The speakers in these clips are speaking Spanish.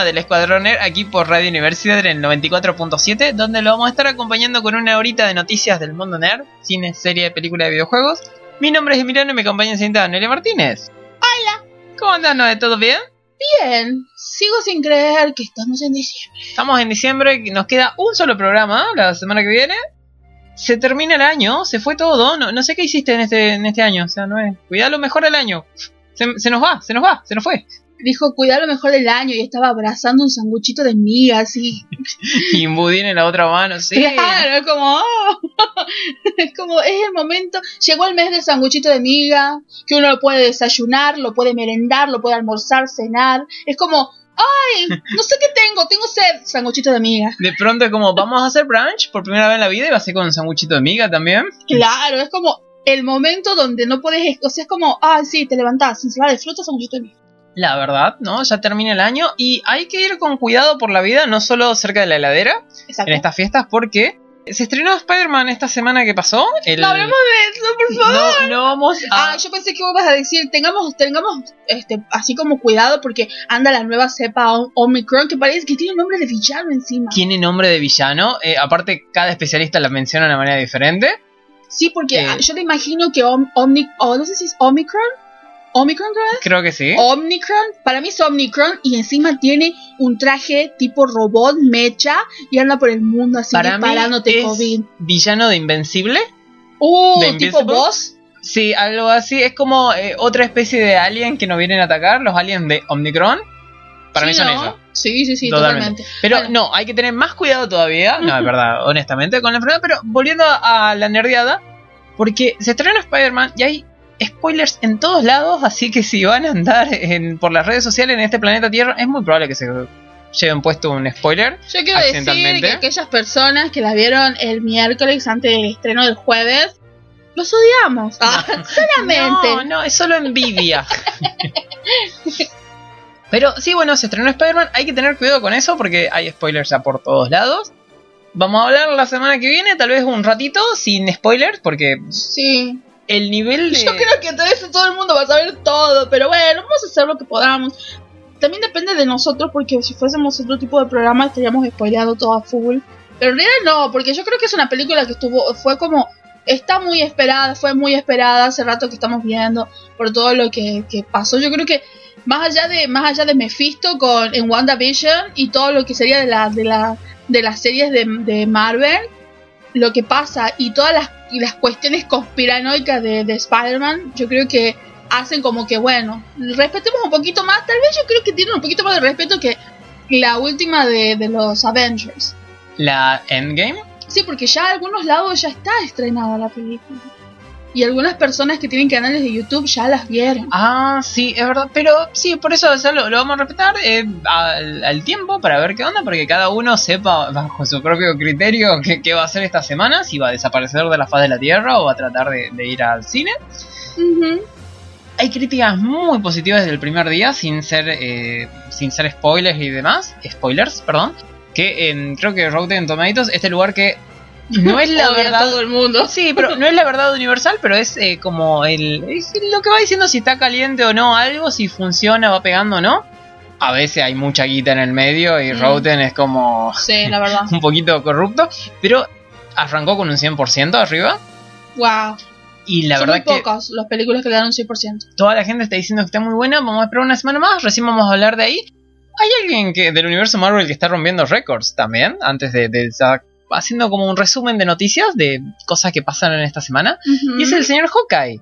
Programa del Escuadroner aquí por Radio Universidad en el 94.7, donde lo vamos a estar acompañando con una horita de noticias del mundo nerd, cine, serie, película de videojuegos. Mi nombre es Emiliano y me acompaña señorita Nelia Martínez. Hola. ¿Cómo andan? ¿No? ¿Todo bien? Bien, sigo sin creer que estamos en diciembre. Estamos en diciembre, nos queda un solo programa la semana que viene. Se termina el año, se fue todo. No, no sé qué hiciste en este, en este año. O sea, no es. Cuidado mejor el año. Se, se nos va, se nos va, se nos fue. Dijo, cuidar lo mejor del año y estaba abrazando un sanguchito de miga, así. Y un budín en la otra mano, sí. Claro, es como, oh. es como, es el momento. Llegó el mes del sanguchito de miga, que uno lo puede desayunar, lo puede merendar, lo puede almorzar, cenar. Es como, ay, no sé qué tengo, tengo sed, sanguchito de miga. De pronto es como, vamos a hacer brunch por primera vez en la vida y va a ser con un sanguchito de miga también. Claro, es como el momento donde no puedes, o sea, es como, ay, sí, te levantás, ensalada de frutas, sanguchito de miga. La verdad, ¿no? Ya termina el año y hay que ir con cuidado por la vida, no solo cerca de la heladera Exacto. en estas fiestas, porque se estrenó Spider-Man esta semana que pasó. El... No hablemos de eso, por favor. No, no vamos a... Ah, yo pensé que vos vas a decir, tengamos, tengamos, este, así como cuidado porque anda la nueva cepa Om- Omicron que parece que tiene nombre de villano encima. Tiene nombre de villano, eh, aparte cada especialista la menciona de una manera diferente. Sí, porque Eh. ah, yo le imagino que Om, Omni, oh, no sé si es Omicron, Omicron creo? Creo que sí. Omnicron, para mí es Omnicron y encima tiene un traje tipo robot, mecha y anda por el mundo así Para mí disparándote es COVID. villano de Invencible. Uh, ¿De tipo boss. Sí, algo así. Es como eh, otra especie de alien que nos vienen a atacar, los aliens de Omnicron. Para mí son ¿no? ellos. Sí, sí, sí, Totalmente. totalmente. Pero Bueno. no, hay que tener más cuidado todavía. No, es verdad, honestamente, con la enfermedad. Pero volviendo a, a la nerdeada, porque se estrena Spider-Man y hay spoilers en todos lados. Así que si van a andar en- por las redes sociales en este planeta Tierra, es muy probable que se lleven puesto un spoiler. Yo quiero decir que aquellas personas que la vieron el miércoles antes del estreno del jueves, los odiamos. Ah, solamente. No, no, es solo envidia. Pero sí, bueno, se estrenó Spider-Man. Hay que tener cuidado con eso porque hay spoilers ya por todos lados. Vamos a hablar la semana que viene, tal vez un ratito, sin spoilers, porque Sí. El nivel de... Yo creo que todo eso todo el mundo va a saber todo, pero bueno, vamos a hacer lo que podamos. También depende de nosotros, porque si fuésemos otro tipo de programa estaríamos spoileando todo a full. Pero en realidad no, porque yo creo que es una película que estuvo, fue como, está muy esperada, fue muy esperada hace rato que estamos viendo por todo lo que, que pasó. Yo creo que más allá de, más allá de Mephisto con en WandaVision y todo lo que sería de la, de la, de las series de, de Marvel, lo que pasa y todas las, y las cuestiones conspiranoicas de, de Spider-Man, yo creo que hacen como que, bueno, respetemos un poquito más. Tal vez yo creo que tienen un poquito más de respeto que la última de, de los Avengers. La Endgame. Sí, porque ya a algunos lados ya está estrenada la película. Y algunas personas que tienen canales de YouTube ya las vieron. Ah, sí, es verdad. Pero sí, por eso ya lo, lo vamos a respetar eh, al, al tiempo para ver qué onda, porque cada uno sepa bajo su propio criterio qué, qué va a hacer esta semana, si va a desaparecer de la faz de la Tierra o va a tratar de, de ir al cine. Hay críticas muy positivas desde el primer día, sin ser eh, sin ser spoilers y demás. Spoilers, perdón. Que creo que Rotten Tomatoes, este lugar que no es la verdad. todo el mundo. Sí, pero no es la verdad universal, pero es eh, como el es lo que va diciendo si está caliente o no algo, si funciona, va pegando o no. A veces hay mucha guita en el medio y Mm. Es como Sí, la verdad. un poquito corrupto, pero arrancó con un 100% arriba Wow. y la Son verdad muy que pocas las películas que le dan un 100%. toda la gente está diciendo que está muy buena, vamos a esperar una semana más, recién vamos a hablar de ahí. Hay alguien que del universo Marvel que está rompiendo récords también, antes de, de estar haciendo como un resumen de noticias de cosas que pasaron en esta semana. Y es el señor Hawkeye.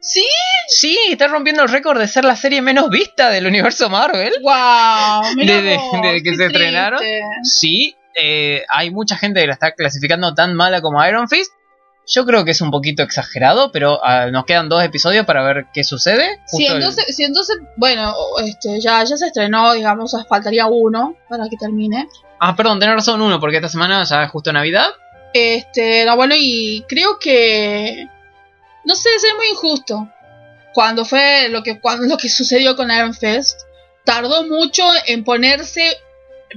¿Sí? Sí, está rompiendo el récord de ser la serie menos vista del universo Marvel. Wow, Desde- vos, desde que se estrenaron. Sí, eh, hay mucha gente que la está clasificando tan mala como Iron Fist. Yo creo que es un poquito exagerado, pero ah, nos quedan dos episodios para ver qué sucede. El- entonces, sí, entonces, bueno, este, ya, ya se estrenó, digamos, faltaría uno para que termine. Ah, perdón, tenés razón, uno, porque esta semana ya es justo Navidad. Este, no, bueno, y creo que. No sé, es muy injusto. Cuando fue lo que, cuando, lo que sucedió con Iron Fist, tardó mucho en ponerse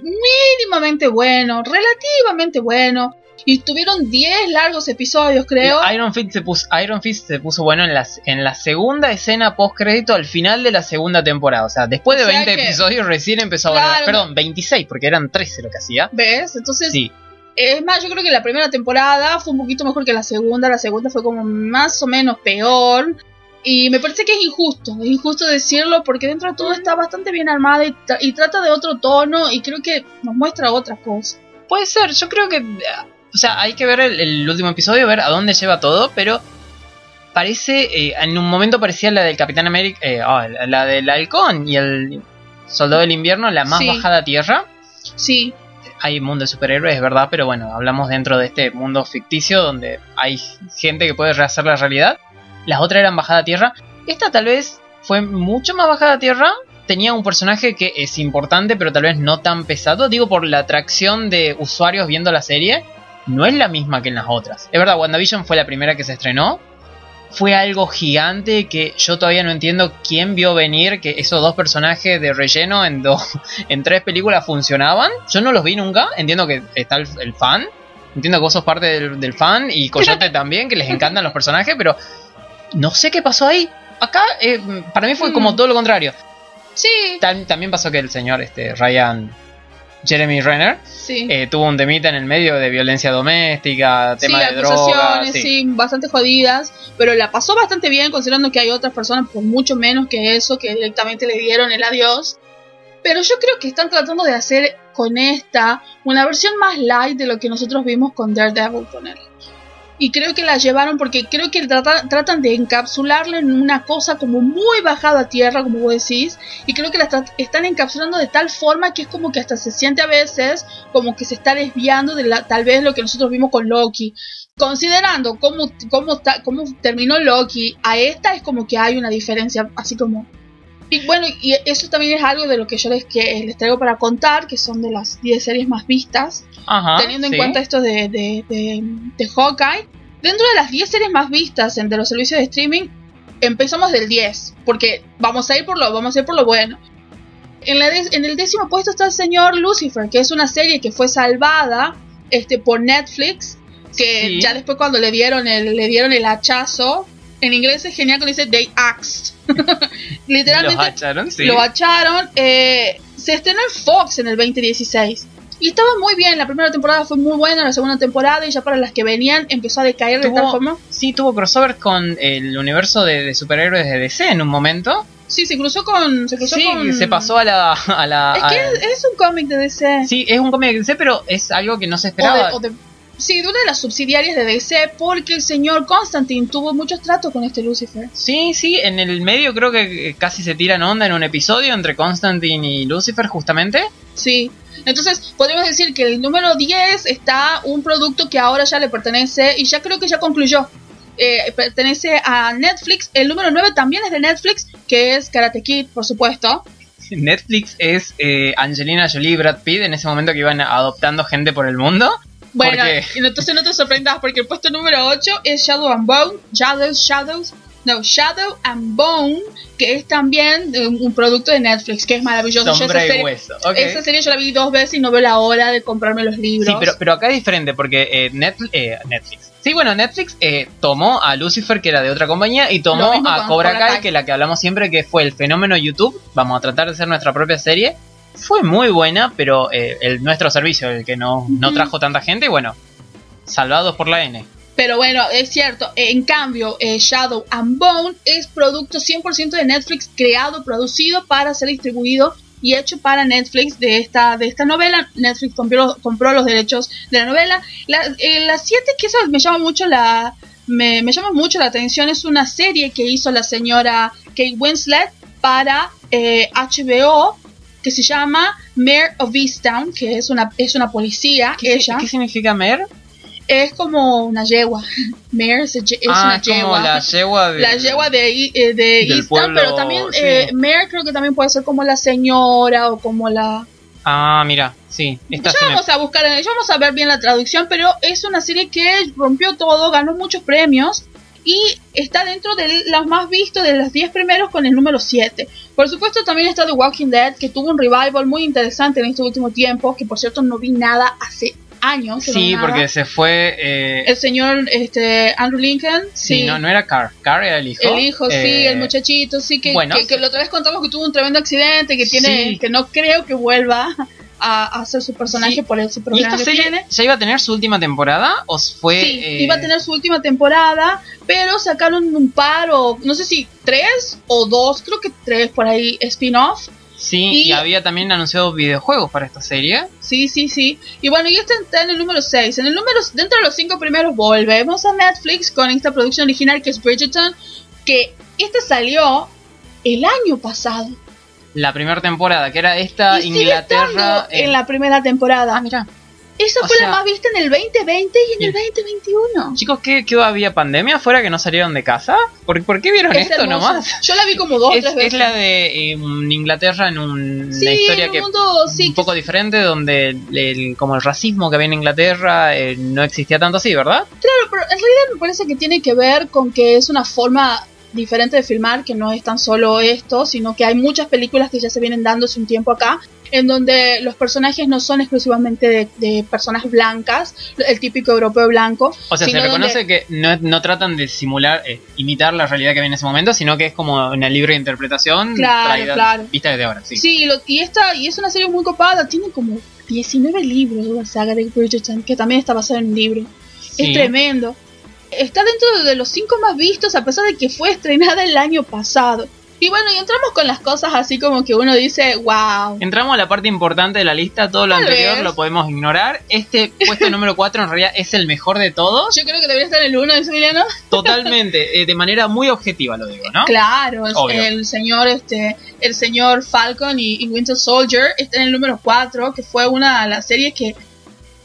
mínimamente bueno, relativamente bueno. Y tuvieron 10 largos episodios, creo. Iron Fist se puso, Iron Fist se puso bueno en la, en la segunda escena post crédito al final de la segunda temporada. O sea, después de O sea 20 que- episodios recién empezó a valer. Perdón, 26, porque eran 13 lo que hacía. ¿Ves? Entonces, Sí. es más, yo creo que la primera temporada fue un poquito mejor que la segunda. La segunda fue como más o menos peor. Y me parece que es injusto, es injusto decirlo porque dentro de todo está bastante bien armada y, tra- y trata de otro tono y creo que nos muestra otras cosas. Puede ser, yo creo que. O sea, hay que ver el, el último episodio, ver a dónde lleva todo, pero. Parece. eh, en un momento parecía la del Capitán América. eh, ah, la, la del Halcón y el Soldado del Invierno, la más Sí. bajada a tierra. Sí, Hay mundo de superhéroes, es verdad, pero bueno, hablamos dentro de este mundo ficticio donde hay gente que puede rehacer la realidad. Las otras eran bajada a tierra. Esta tal vez fue mucho más bajada a tierra. Tenía un personaje que es importante, pero tal vez no tan pesado. Digo, por la atracción de usuarios viendo la serie, no es la misma que en las otras. Es verdad, WandaVision fue la primera que se estrenó. Fue algo gigante que yo todavía no entiendo quién vio venir que esos dos personajes de relleno en, dos en tres películas funcionaban. Yo no los vi nunca. Entiendo que está el, el fan. Entiendo que vos sos parte del, del fan y Coyote también, que les encantan los personajes, pero no sé qué pasó ahí. Acá, eh, para mí fue como Mm. todo lo contrario. sí, Tam- también pasó que el señor este, Ryan Jeremy Renner sí. eh, tuvo un temita en el medio de violencia doméstica, tema sí, de drogas. sí. sí. bastante jodidas, pero la pasó bastante bien considerando que hay otras personas por mucho menos que eso que directamente le dieron el adiós. Pero yo creo que están tratando de hacer con esta una versión más light de lo que nosotros vimos con Daredevil con él. Y creo que la llevaron porque creo que trata- tratan de encapsularla en una cosa como muy bajada a tierra, como vos decís. Y creo que la están encapsulando de tal forma que es como que hasta se siente a veces como que se está desviando de la, tal vez lo que nosotros vimos con Loki. Considerando cómo, cómo, ta- cómo terminó Loki, a esta es como que hay una diferencia, así como... Y bueno, y eso también es algo de lo que yo les, que les traigo para contar, que son de las 10 series más vistas, Ajá, teniendo en cuenta esto de, de, de, de Hawkeye. Dentro de las 10 series más vistas entre los servicios de streaming, empezamos del 10, porque vamos a ir por lo, vamos a ir por lo bueno. En, la de- en el décimo puesto está el señor Lucifer, que es una serie que fue salvada este, por Netflix, que Sí. ya después cuando le dieron el, le dieron el hachazo, en inglés es genial cuando dice they axed. Literalmente Los hacharon, sí. lo acharon. eh, se estrenó en Fox en el 2016. Y estaba muy bien, la primera temporada fue muy buena, la segunda temporada y ya para las que venían empezó a decaer de tal forma. Sí, tuvo crossover con el universo de, de superhéroes de DC en un momento. Sí, se cruzó con... Se cruzó Sí, con... se pasó a la... A la Es que a- es, es un cómic de DC. Sí, es un cómic de DC, pero es algo que no se O de- esperaba. o de- sí, de una de las subsidiarias de DC porque el señor Constantine tuvo muchos tratos con este Lucifer. Sí, sí, en el medio creo que eh, casi se tiran onda en un episodio entre Constantine y Lucifer justamente. Sí. Entonces, podemos decir que el número 10 está un producto que ahora ya le pertenece y ya creo que ya concluyó. Eh, pertenece a Netflix. El número 9 también es de Netflix, que es Karate Kid, por supuesto. Netflix es eh, Angelina Jolie y Brad Pitt en ese momento que iban adoptando gente por el mundo. Bueno, entonces no te sorprendas porque el puesto número 8 es Shadow and Bone. Shadows, Shadows. No, Shadow and Bone, que es también un producto de Netflix, que es maravilloso. Yo esa serie- hueso. ok. Esa serie yo la vi dos veces y no veo la hora de comprarme los libros. Sí, pero, pero acá es diferente porque eh, Netflix, eh, Netflix. Sí, bueno, Netflix eh, tomó a Lucifer, que era de otra compañía, y tomó a Cobra Kai, Kai. que la que hablamos siempre, que fue el fenómeno YouTube. Vamos a tratar de hacer nuestra propia serie. Fue muy buena, pero eh, el, nuestro servicio, el que no, no trajo tanta gente, y bueno, salvados por la N. Pero bueno, es cierto. En cambio, eh, Shadow and Bone es producto 100% de Netflix, creado, producido para ser distribuido y hecho para Netflix de esta, de esta novela. Netflix compró, compró los derechos de la novela. La, eh, la 7, que eso me llama mucho la... Me, me llama mucho la atención, es una serie que hizo la señora Kate Winslet para eh, HBO que se llama Mayor of Easttown, que es una, es una policía, ¿Qué, ella ¿Qué significa Mer? es como una yegua. Mare es, es ah, una es como yegua. la yegua de... La yegua de, eh, de pueblo, pero también sí. eh, Mare creo que también puede ser como la señora o como la... Ah, mira, sí. Esta Ya se me- vamos a buscar, ya vamos a ver bien la traducción, pero es una serie que rompió todo, ganó muchos premios y está dentro de los más vistos de los 10 primeros con el número 7. Por supuesto también está The Walking Dead, que tuvo un revival muy interesante en este último tiempo, que por cierto no vi nada hace años. Sí, porque se fue. eh, El señor este, Andrew Lincoln, sí, sí. no, no era Carr. Carr era el hijo. El hijo, sí, Eh, el muchachito, sí, que, bueno, que, que la otra vez contamos que tuvo un tremendo accidente, que tiene, Sí. que no creo que vuelva a, a hacer su personaje Sí. por ese ¿Y programa esta que serie tiene. ya iba a tener su última temporada? ¿O fue.? Sí, eh, iba a tener su última temporada, pero sacaron un par o no sé si tres o dos, creo que tres por ahí spin-off. Sí, y- y había también anunciado videojuegos para esta serie. Sí, sí, sí. Y bueno, y este está en el número 6. En el número, dentro de los cinco primeros volvemos a Netflix con esta producción original que es Bridgerton, que esta salió el año pasado. La primera temporada, que era esta y Inglaterra. eh, en la primera temporada. Ah, mira. Esa o fue sea- la más vista en el 2020 y en el Bien. 2021. Chicos, ¿qué, qué había pandemia fuera que no salieron de casa? ¿Por, por qué vieron Es esto hermoso. nomás? Yo la vi como dos o Es, tres es veces. la de eh, un Inglaterra en un- sí, una historia en un que mundo, sí, un que poco diferente donde el, el- como el racismo que había en Inglaterra eh, no existía tanto así, ¿verdad? Claro, pero en realidad me parece que tiene que ver con que es una forma diferente de filmar, que no es tan solo esto, sino que hay muchas películas que ya se vienen dando hace un tiempo acá, en donde los personajes no son exclusivamente de, de personas blancas, el típico europeo blanco. O sea, se reconoce donde- que no, no tratan de simular, eh, imitar la realidad que había en ese momento, sino que es como una libre interpretación Claro, traída- claro. vista desde ahora, sí. Sí, lo- y, esta, y es una serie muy copada, tiene como 19 libros la saga de Bridgerton, que también está basada en un libro. Sí. Es tremendo. Está dentro de los cinco más vistos a pesar de que fue estrenada el año pasado. Y bueno, y entramos con las cosas así como que uno dice, wow. Entramos a la parte importante de la lista, todo lo Tal anterior vez. lo podemos ignorar. Este puesto número 4 en realidad es el mejor de todos, Yo creo que debería estar en el 1 de Emiliano. totalmente, eh, de manera muy objetiva lo digo, ¿no? Claro, Obvio. el señor, este, el señor Falcon y, y Winter Soldier está en el número 4, que fue una de las series que,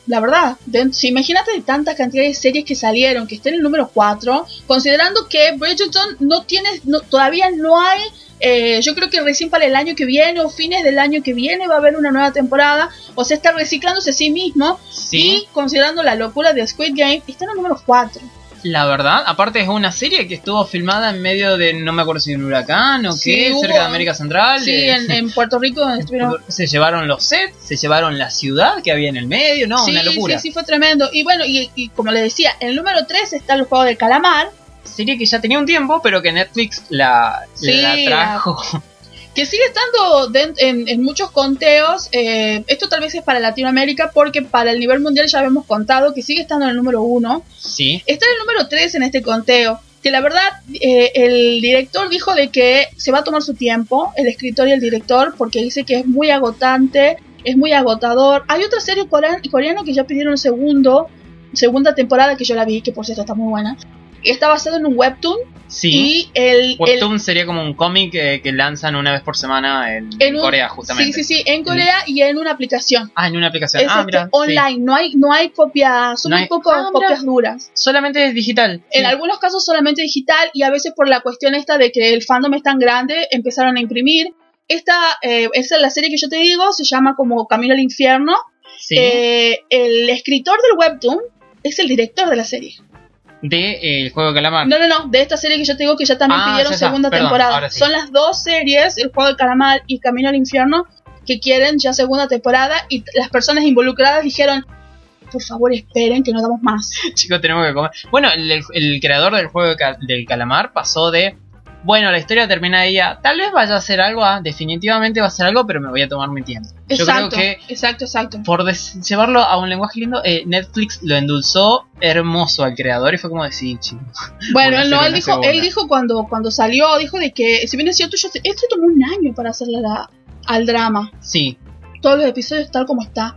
la verdad, de- si imagínate de tanta cantidad de series que salieron, que está en el número 4, considerando que Bridgerton no tiene, no, todavía no hay, eh, yo creo que recién para el año que viene o fines del año que viene va a haber una nueva temporada, o sea, está reciclándose a sí mismo, Sí, y considerando la locura de Squid Game, está en el número 4. La verdad, aparte es una serie que estuvo filmada en medio de, no me acuerdo si un huracán o Sí, qué, hubo- cerca de América Central. Sí, eh, en, en Puerto Rico donde estuvieron se llevaron los sets, se llevaron la ciudad que había en el medio, no, sí, una locura. Sí, sí, fue tremendo. Y bueno, y, y como le decía, en el número 3 está el juego del calamar, Serie que ya tenía un tiempo, pero que Netflix la, Sí, la trajo. que sigue estando en, en muchos conteos. eh, esto tal vez es para Latinoamérica, porque para el nivel mundial ya habíamos contado que sigue estando en el número 1. sí, Está en el número 3 en este conteo. Que la verdad, eh, el director dijo de que se va a tomar su tiempo, el escritor y el director, porque dice que es muy agotante, es muy agotador. Hay otra serie coreana que ya pidieron segundo, segunda temporada que yo la vi, que por cierto está muy buena. Está basado en un webtoon sí. y el, el- Webtoon sería como un cómic eh, que lanzan una vez por semana en, en un- Corea, justamente. Sí, sí, sí, en Corea y en una aplicación. Ah, en una aplicación. Es ah, este, mira. sí. online, no hay no hay copias, son No muy pocas Ah, mira. copias duras. Solamente es digital. En sí. algunos casos solamente digital y a veces por la cuestión esta de que el fandom es tan grande, empezaron a imprimir. Esta eh, esa es la serie que yo te digo, se llama como Camino al Infierno. Sí, Eh, el escritor del webtoon es el director de la serie. De eh, El Juego de Calamar. No, no, no, de esta serie que yo te digo que ya también Ah, pidieron ya segunda perdón, temporada. sí. Son las dos series, El Juego del Calamar y Camino al Infierno, que quieren ya segunda temporada y las personas involucradas dijeron, por favor esperen que no damos más. Chicos, tenemos que comer. Bueno, el, creador del juego de del calamar pasó de. Bueno, la historia termina ahí. Tal vez vaya a hacer algo, definitivamente va a hacer algo, pero me voy a tomar mi tiempo. Exacto, Yo creo que exacto, exacto. por llevarlo a un lenguaje lindo, eh, Netflix lo endulzó hermoso al creador y fue como decir, chico. Bueno, él, no, él dijo, segunda. él dijo cuando, cuando salió, dijo de que, si bien es cierto, yo, esto tomó un año para hacerle la- al drama. Sí, Todos los episodios tal como está.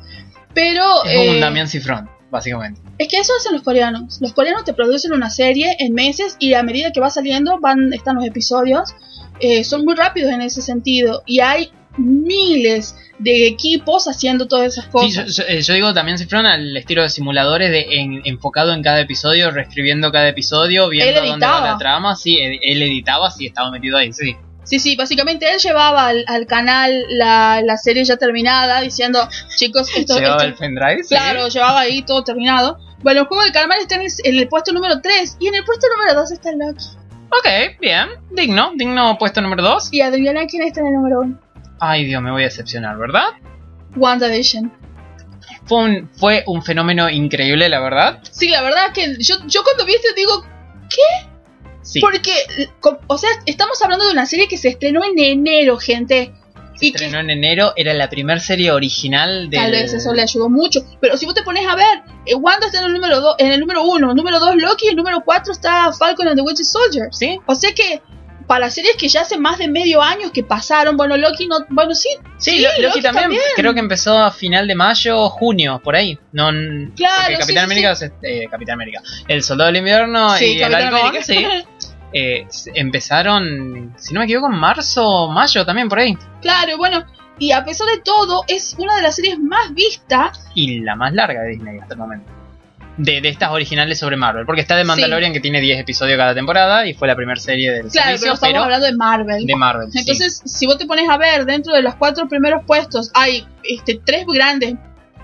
Pero... es como un eh, Damián Cifrón, básicamente. Es que eso hacen los coreanos. Los coreanos te producen una serie en meses y a medida que va saliendo van están los episodios. Eh, son muy rápidos en ese sentido y hay miles de equipos haciendo todas esas cosas. yo- eh, yo digo Damián Cifrón al estilo de simuladores, de en- enfocado en cada episodio, reescribiendo cada episodio, viendo dónde va la trama. Sí, él, él editaba, sí, estaba metido ahí, sí. Sí, sí, básicamente él llevaba al, al canal la, la serie ya terminada, diciendo, chicos, esto, Llevaba esto- el pendrive. sí. Claro, llevaba ahí todo terminado. Bueno, el juego del calamar está en el, puesto número 3 y en el puesto número 2 está Loki. Ok, bien. Digno. Digno puesto número 2. Y adivina quién está en el número 1. Ay, Dios, me voy a decepcionar, ¿verdad? WandaVision. Fue un, fue un fenómeno increíble, la verdad. Sí, la verdad que yo, yo cuando vi esto digo, Sí. porque, o sea, estamos hablando de una serie que se estrenó en enero, gente. Se y que estrenó en enero, era la primera serie original de. tal vez eso le ayudó mucho. Pero si vos te pones a ver, eh, Wanda está en el número 2, en el número 1, el número 2 Loki, el número 4 está Falcon and the Winter Soldier. ¿Sí? O sea que para series que ya hace más de medio año que pasaron, bueno, Loki no, bueno, sí, Sí, Sí, Lo- Loki, Loki también, también. creo que empezó a final de mayo, junio, por ahí. No, Claro, porque sí, Capitán sí, América, se- eh, Capitán América, el Soldado del Invierno sí, y el Capitán Halcón, América. sí, eh, empezaron, si no me equivoco, en marzo, mayo también por ahí. claro, bueno, y a pesar de todo, es una de las series más vistas. Y la más larga de Disney hasta el momento. De, de estas originales sobre Marvel, porque está de Mandalorian que tiene 10 episodios cada temporada y fue la primera serie del Claro, servicio, pero estamos pero hablando de Marvel. de Marvel. sí. Entonces, si vos te pones a ver, dentro de los cuatro primeros puestos hay este, tres grandes,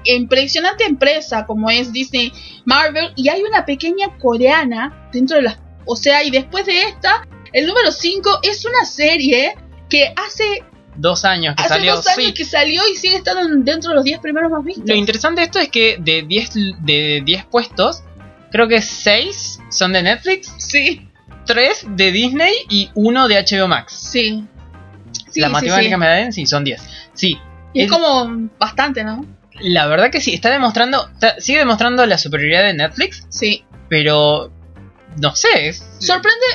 impresionante empresa como es Disney Marvel, y hay una pequeña coreana dentro de las... O sea, y después de esta, el número 5 es una serie que hace, dos años que hace salió. dos años sí. que salió y sigue estando en- dentro de los 10 primeros más vistos. Lo interesante de esto es que de 10 de 10 puestos, creo que 6 son de Netflix, Sí, 3 de Disney y 1 de HBO Max. sí. Sí, la sí, matemática me da bien, sí, son 10. Sí, Y es es- como bastante, ¿no? la verdad que sí, está demostrando, está- sigue demostrando la superioridad de Netflix, Sí. pero no sé, Sorprende,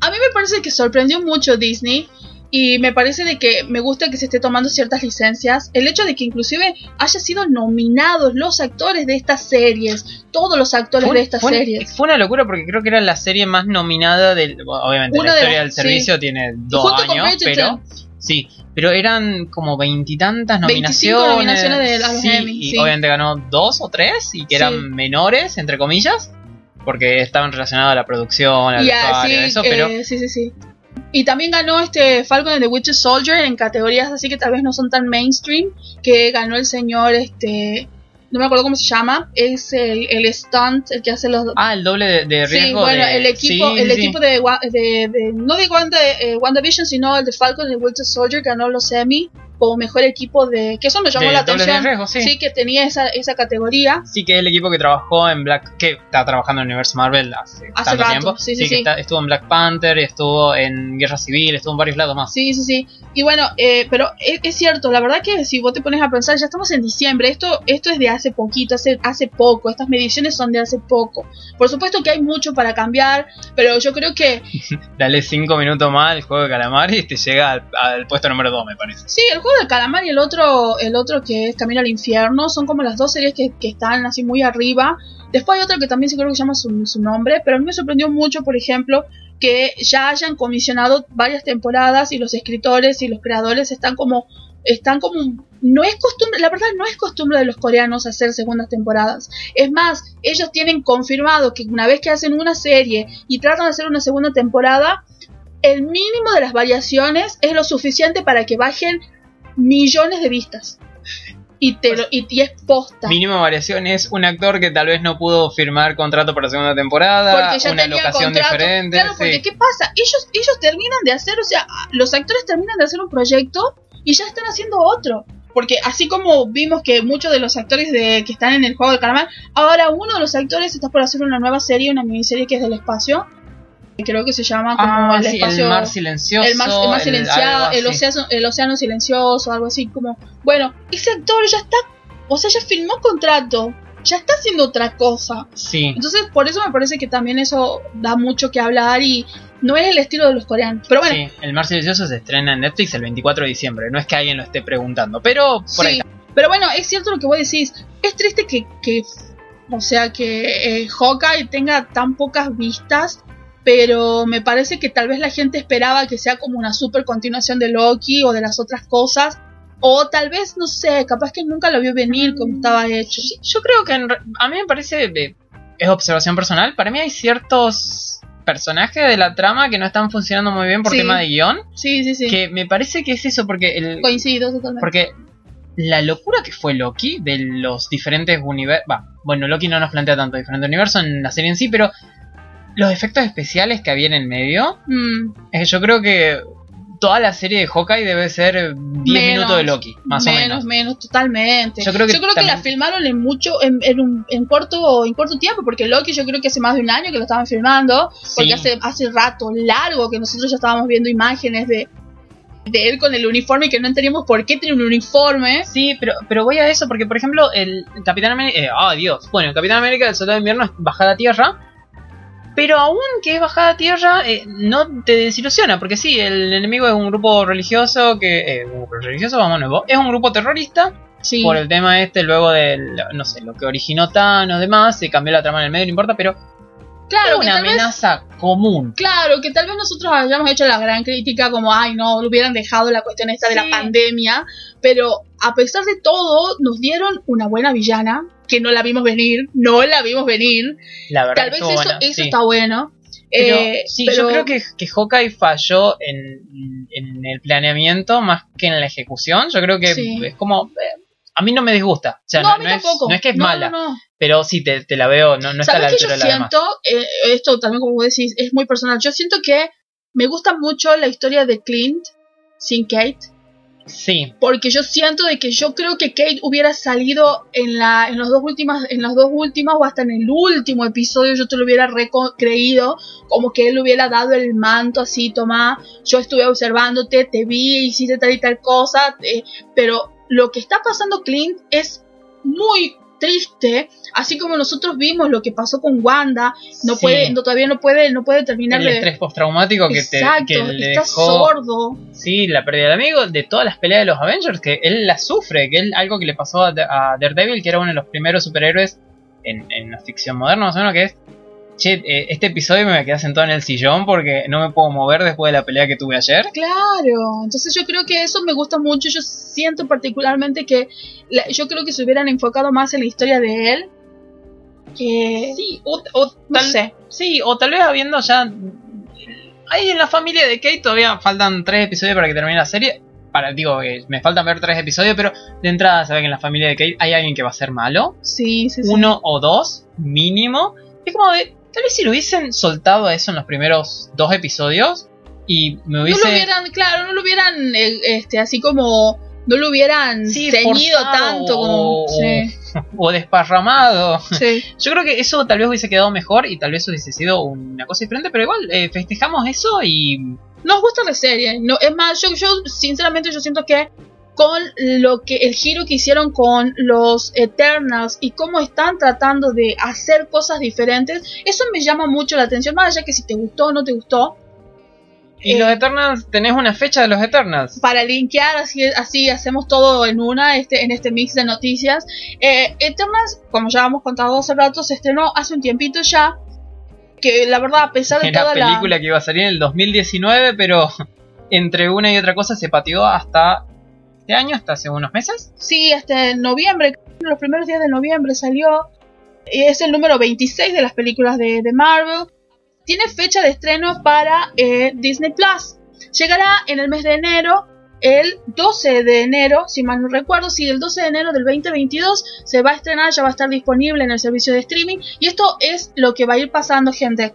a mí me parece que sorprendió mucho Disney y me parece de que me gusta que se esté tomando ciertas licencias. El hecho de que inclusive haya sido nominados los actores de estas series, todos los actores fue, de estas fue- series. fue una locura porque creo que era la serie más nominada del, obviamente Una la de historia las- del servicio tiene dos años, pero sí, pero eran como veintitantas 25 nominaciones. de- sí, Emmy, y sí. obviamente ganó dos o tres y que eran menores, entre comillas, porque estaban relacionados a la producción, al vestuario, así, eso, eh, pero sí, sí, sí. Y también ganó este Falcon and the Winter Soldier en categorías así que tal vez no son tan mainstream, que ganó el señor, este, no me acuerdo cómo se llama, es el, el stunt, el que hace los, ah, el doble de, de Sí, riesgo bueno, de- el equipo, sí, el sí, sí. equipo de, de, de- no de Wanda, eh, WandaVision, sino el de Falcon y el Winter Soldier ganó los Emmy como mejor equipo de, que eso me llamó De la atención. riesgo, sí. sí. que tenía esa, esa categoría. Sí, que es el equipo que trabajó en Black. que está trabajando en el universo Marvel hace, Hace tanto rato, tiempo. sí, sí, que sí. está- estuvo en Black Panther, estuvo en Guerra Civil, estuvo en varios lados más. Sí, sí, sí. Y bueno, eh, pero es, es cierto, la verdad que si vos te pones a pensar, ya estamos en diciembre, esto, esto es de hace poquito, hace, hace poco, estas mediciones son de hace poco. Por supuesto que hay mucho para cambiar, pero yo creo que Dale cinco minutos más al juego de calamar y te llega al, al puesto número 2, me parece. Sí, el juego del calamar y el otro, el otro que es Camino al Infierno, son como las dos series que, están así muy arriba. Después hay otra que también sí creo que llama su, su nombre, pero a mí me sorprendió mucho, por ejemplo, que ya hayan comisionado varias temporadas y los escritores y los creadores están como, están como, no es costumbre, la verdad no es costumbre de los coreanos hacer segundas temporadas. Es más, ellos tienen confirmado que una vez que hacen una serie y tratan de hacer una segunda temporada, el mínimo de las variaciones es lo suficiente para que bajen millones de vistas. Y, te lo- y, y es posta. Mínima variación es un actor que tal vez no pudo firmar contrato para segunda temporada, Porque ya una tenía locación contrato. diferente. Claro, sí. porque ¿qué pasa? Ellos, ellos terminan de hacer, o sea, los actores terminan de hacer un proyecto y ya están haciendo otro. Porque así como vimos que muchos de los actores de, que están en el juego de calamar, ahora uno de los actores está por hacer una nueva serie, una miniserie que es del espacio. Creo que se llama como Ah, el sí, espacio. el mar silencioso. el mar, el mar el- silenciado, el, océano, el océano silencioso, algo así como. Bueno, ese actor ya está, o sea, ya firmó contrato, ya está haciendo otra cosa. Sí. Entonces, por eso me parece que también eso da mucho que hablar y no es el estilo de los coreanos. Pero bueno, Sí, El Mar Silencioso se estrena en Netflix el 24 de diciembre. No es que alguien lo esté preguntando, pero por ahí sí. está. Pero bueno, es cierto lo que vos decís. Es triste que, que o sea, que eh, Hawkeye tenga tan pocas vistas. Pero me parece que tal vez la gente esperaba que sea como una super continuación de Loki o de las otras cosas. O tal vez, no sé, capaz que nunca lo vio venir como estaba hecho. Yo creo que en re- a mí me parece, es observación personal, para mí hay ciertos personajes de la trama que no están funcionando muy bien por Sí. tema de guion. Sí, sí, sí. Que me parece que es eso, porque el, Coincido totalmente. porque la locura que fue Loki de los diferentes universos. Bueno, Loki no nos plantea tanto diferente universo en la serie en sí, pero los efectos especiales que había en el medio, Mm, que yo creo que toda la serie de Hawkeye debe ser 10 Menos, minutos de Loki, más menos, o menos. menos, totalmente. Yo creo que la también- filmaron en mucho, en, en, un, en corto, en corto tiempo, porque Loki yo creo que hace más de un año que lo estaban filmando, porque Sí. hace, hace rato largo que nosotros ya estábamos viendo imágenes de, de él con el uniforme y que no entendíamos por qué tiene un uniforme. Sí, pero, pero voy a eso porque, por ejemplo, el Capitán América. Eh, oh, Dios. Bueno, el Capitán América del Soldado de Invierno es bajada a tierra. Pero aún que es bajada a tierra, eh, no te desilusiona. Porque sí, el enemigo es un grupo religioso que. Eh, un grupo religioso, vamos nuevo. Es un grupo terrorista. Sí. Por el tema este, luego del. No sé, lo que originó Thanos, demás. Se cambió la trama en el medio, no importa. Pero. claro, que una vez, amenaza común. claro, que tal vez nosotros hayamos hecho la gran crítica como, ay, no, lo hubieran dejado la cuestión esta de la pandemia, pero a pesar de todo, nos dieron una buena villana, que no la vimos venir, no la vimos venir. La verdad Tal vez eso, buena, eso sí. está bueno. Pero, Eh, sí, pero- yo creo que, que Hawkeye falló en, en el planeamiento más que en la ejecución. Yo creo que Sí. es como. eh, a mí no me disgusta. O sea, no, no, a mí no es, tampoco. no es que es No, mala, pero sí te, te la veo, no, no está a la ¿Sabes qué altura yo de la demás. siento? Eh, esto también, como decís, es muy personal. Yo siento que me gusta mucho la historia de Clint sin Kate. Sí, Porque yo siento de que yo creo que Kate hubiera salido en la en los dos últimas en las dos últimas o hasta en el último episodio yo te lo hubiera creído como que él hubiera dado el manto así toma yo estuve observándote te vi hiciste tal y tal cosa eh, pero lo que está pasando Clint es muy triste así como nosotros vimos lo que pasó con Wanda no sí. puede no, todavía no puede no puede terminar el de estrés postraumático que, te, exacto que le está dejó. sordo Sí, la pérdida del amigo, de todas las peleas de los Avengers, que él la sufre, que es algo que le pasó a, a Daredevil, que era uno de los primeros superhéroes en, en la ficción moderna, más o menos, que es. Che, eh, este episodio me quedé sentado en el sillón porque no me puedo mover después de la pelea que tuve ayer. Claro, entonces yo creo que eso me gusta mucho. Yo siento particularmente que la- yo creo que se hubieran enfocado más en la historia de él. Que Sí, o, o no tal, sé. sí, o tal vez habiendo ya. Ahí en la familia de Kate todavía faltan tres episodios para que termine la serie. Para, digo, eh, me faltan ver tres episodios, pero de entrada se ve que en la familia de Kate hay alguien que va a ser malo. Sí, sí, sí. Uno o dos, mínimo. Es como de. Tal vez si lo hubiesen soltado a eso en los primeros dos episodios. Y me No hubiese. lo hubieran, claro, no lo hubieran, eh, este, así como, no lo hubieran Sí, ceñido tanto como, o- sí, o desparramado. sí. Yo creo que eso tal vez hubiese quedado mejor y tal vez hubiese sido una cosa diferente, pero igual eh, festejamos eso y Nos gusta la serie. No, es más, yo, yo sinceramente yo siento que con lo que el giro que hicieron con los Eternals y cómo están tratando de hacer cosas diferentes, eso me llama mucho la atención, más allá que si te gustó o no te gustó, Y Eh, los Eternals, tenés una fecha de los Eternals. para linkear así así hacemos todo en una este en este mix de noticias eh, Eternals como ya hemos contado hace rato se estrenó hace un tiempito ya que la verdad a pesar de Era toda película la que iba a salir en el 2019, pero entre una y otra cosa se pateó hasta este año, hasta hace unos meses. sí hasta en noviembre los primeros días de noviembre salió es el número 26 de las películas de, de Marvel tiene fecha de estreno para eh, Disney Plus llegará en el mes de enero el 12 de enero, si mal no recuerdo, sí, el 12 de enero del 2022 se va a estrenar, ya va a estar disponible en el servicio de streaming. Y esto es lo que va a ir pasando, gente.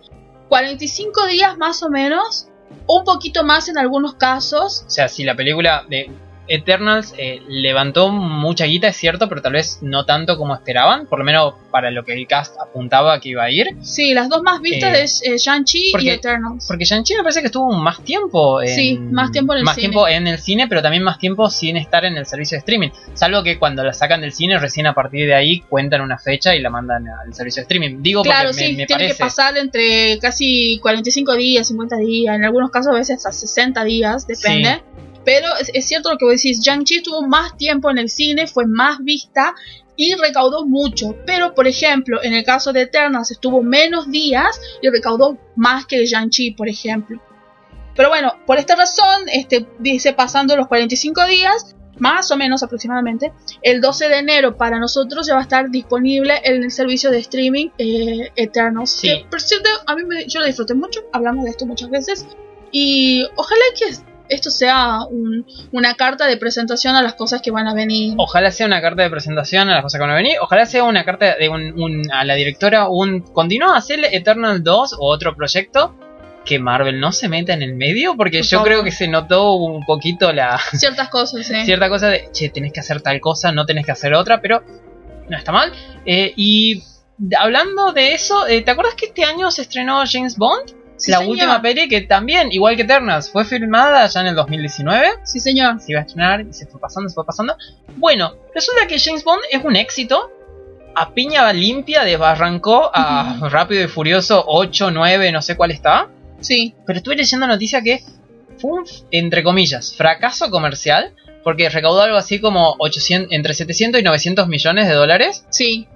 45 días más o menos, un poquito más en algunos casos. O sea, si la película de Eternals eh, levantó mucha guita, es cierto, pero tal vez no tanto como esperaban, por lo menos para lo que el cast apuntaba que iba a ir. Sí, las dos más vistas Eh, es eh, Shang-Chi y Eternals. Porque Shang-Chi me parece que estuvo más tiempo en, Sí, más tiempo en el más cine. tiempo en el cine, pero también más tiempo sin estar en el servicio de streaming. Salvo que cuando la sacan del cine, recién a partir de ahí cuentan una fecha y la mandan al servicio de streaming. Digo Claro, porque sí, me tiene parece. que pasar entre casi 45 días, 50 días, en algunos casos a veces hasta 60 días, depende. Sí. Pero es, es cierto lo que vos decís, Shang-Chi estuvo más tiempo en el cine, fue más vista y recaudó mucho. Pero, por ejemplo, en el caso de Eternals estuvo menos días y recaudó más que Shang-Chi, por ejemplo. Pero bueno, por esta razón, este, dice pasando los 45 días, más o menos aproximadamente, el 12 de enero para nosotros ya va a estar disponible en el servicio de streaming eh, Eternals. Sí. Que, por cierto, a mí me- yo lo disfruté mucho, hablamos de esto muchas veces. Y ojalá que esto sea un- una carta de presentación a las cosas que van a venir. Ojalá sea una carta de presentación a las cosas que van a venir. Ojalá sea una carta de un, un- a la directora. Un continúa a hacer Eternal 2 o otro proyecto. Que Marvel no se meta en el medio. Porque Por yo creo que se notó un poquito la Ciertas cosas, ¿eh? cierta cosa de che, tenés que hacer tal cosa, no tenés que hacer otra. Pero no está mal. Eh, y hablando de eso, eh, ¿te acuerdas que este año se estrenó James Bond? Sí, la señor. última peli que también, igual que Eternals, fue filmada ya en el 2019 Sí, señor. se iba a estrenar y se fue pasando, se fue pasando. Bueno, resulta que James Bond es un éxito. A piña limpia desbarrancó a Rápido y Furioso 8, 9, no sé cuál está. Sí. Pero estuve leyendo noticia que fue un, entre comillas, fracaso comercial. Porque recaudó algo así como 800, entre 700 y 900 millones de dólares. Sí.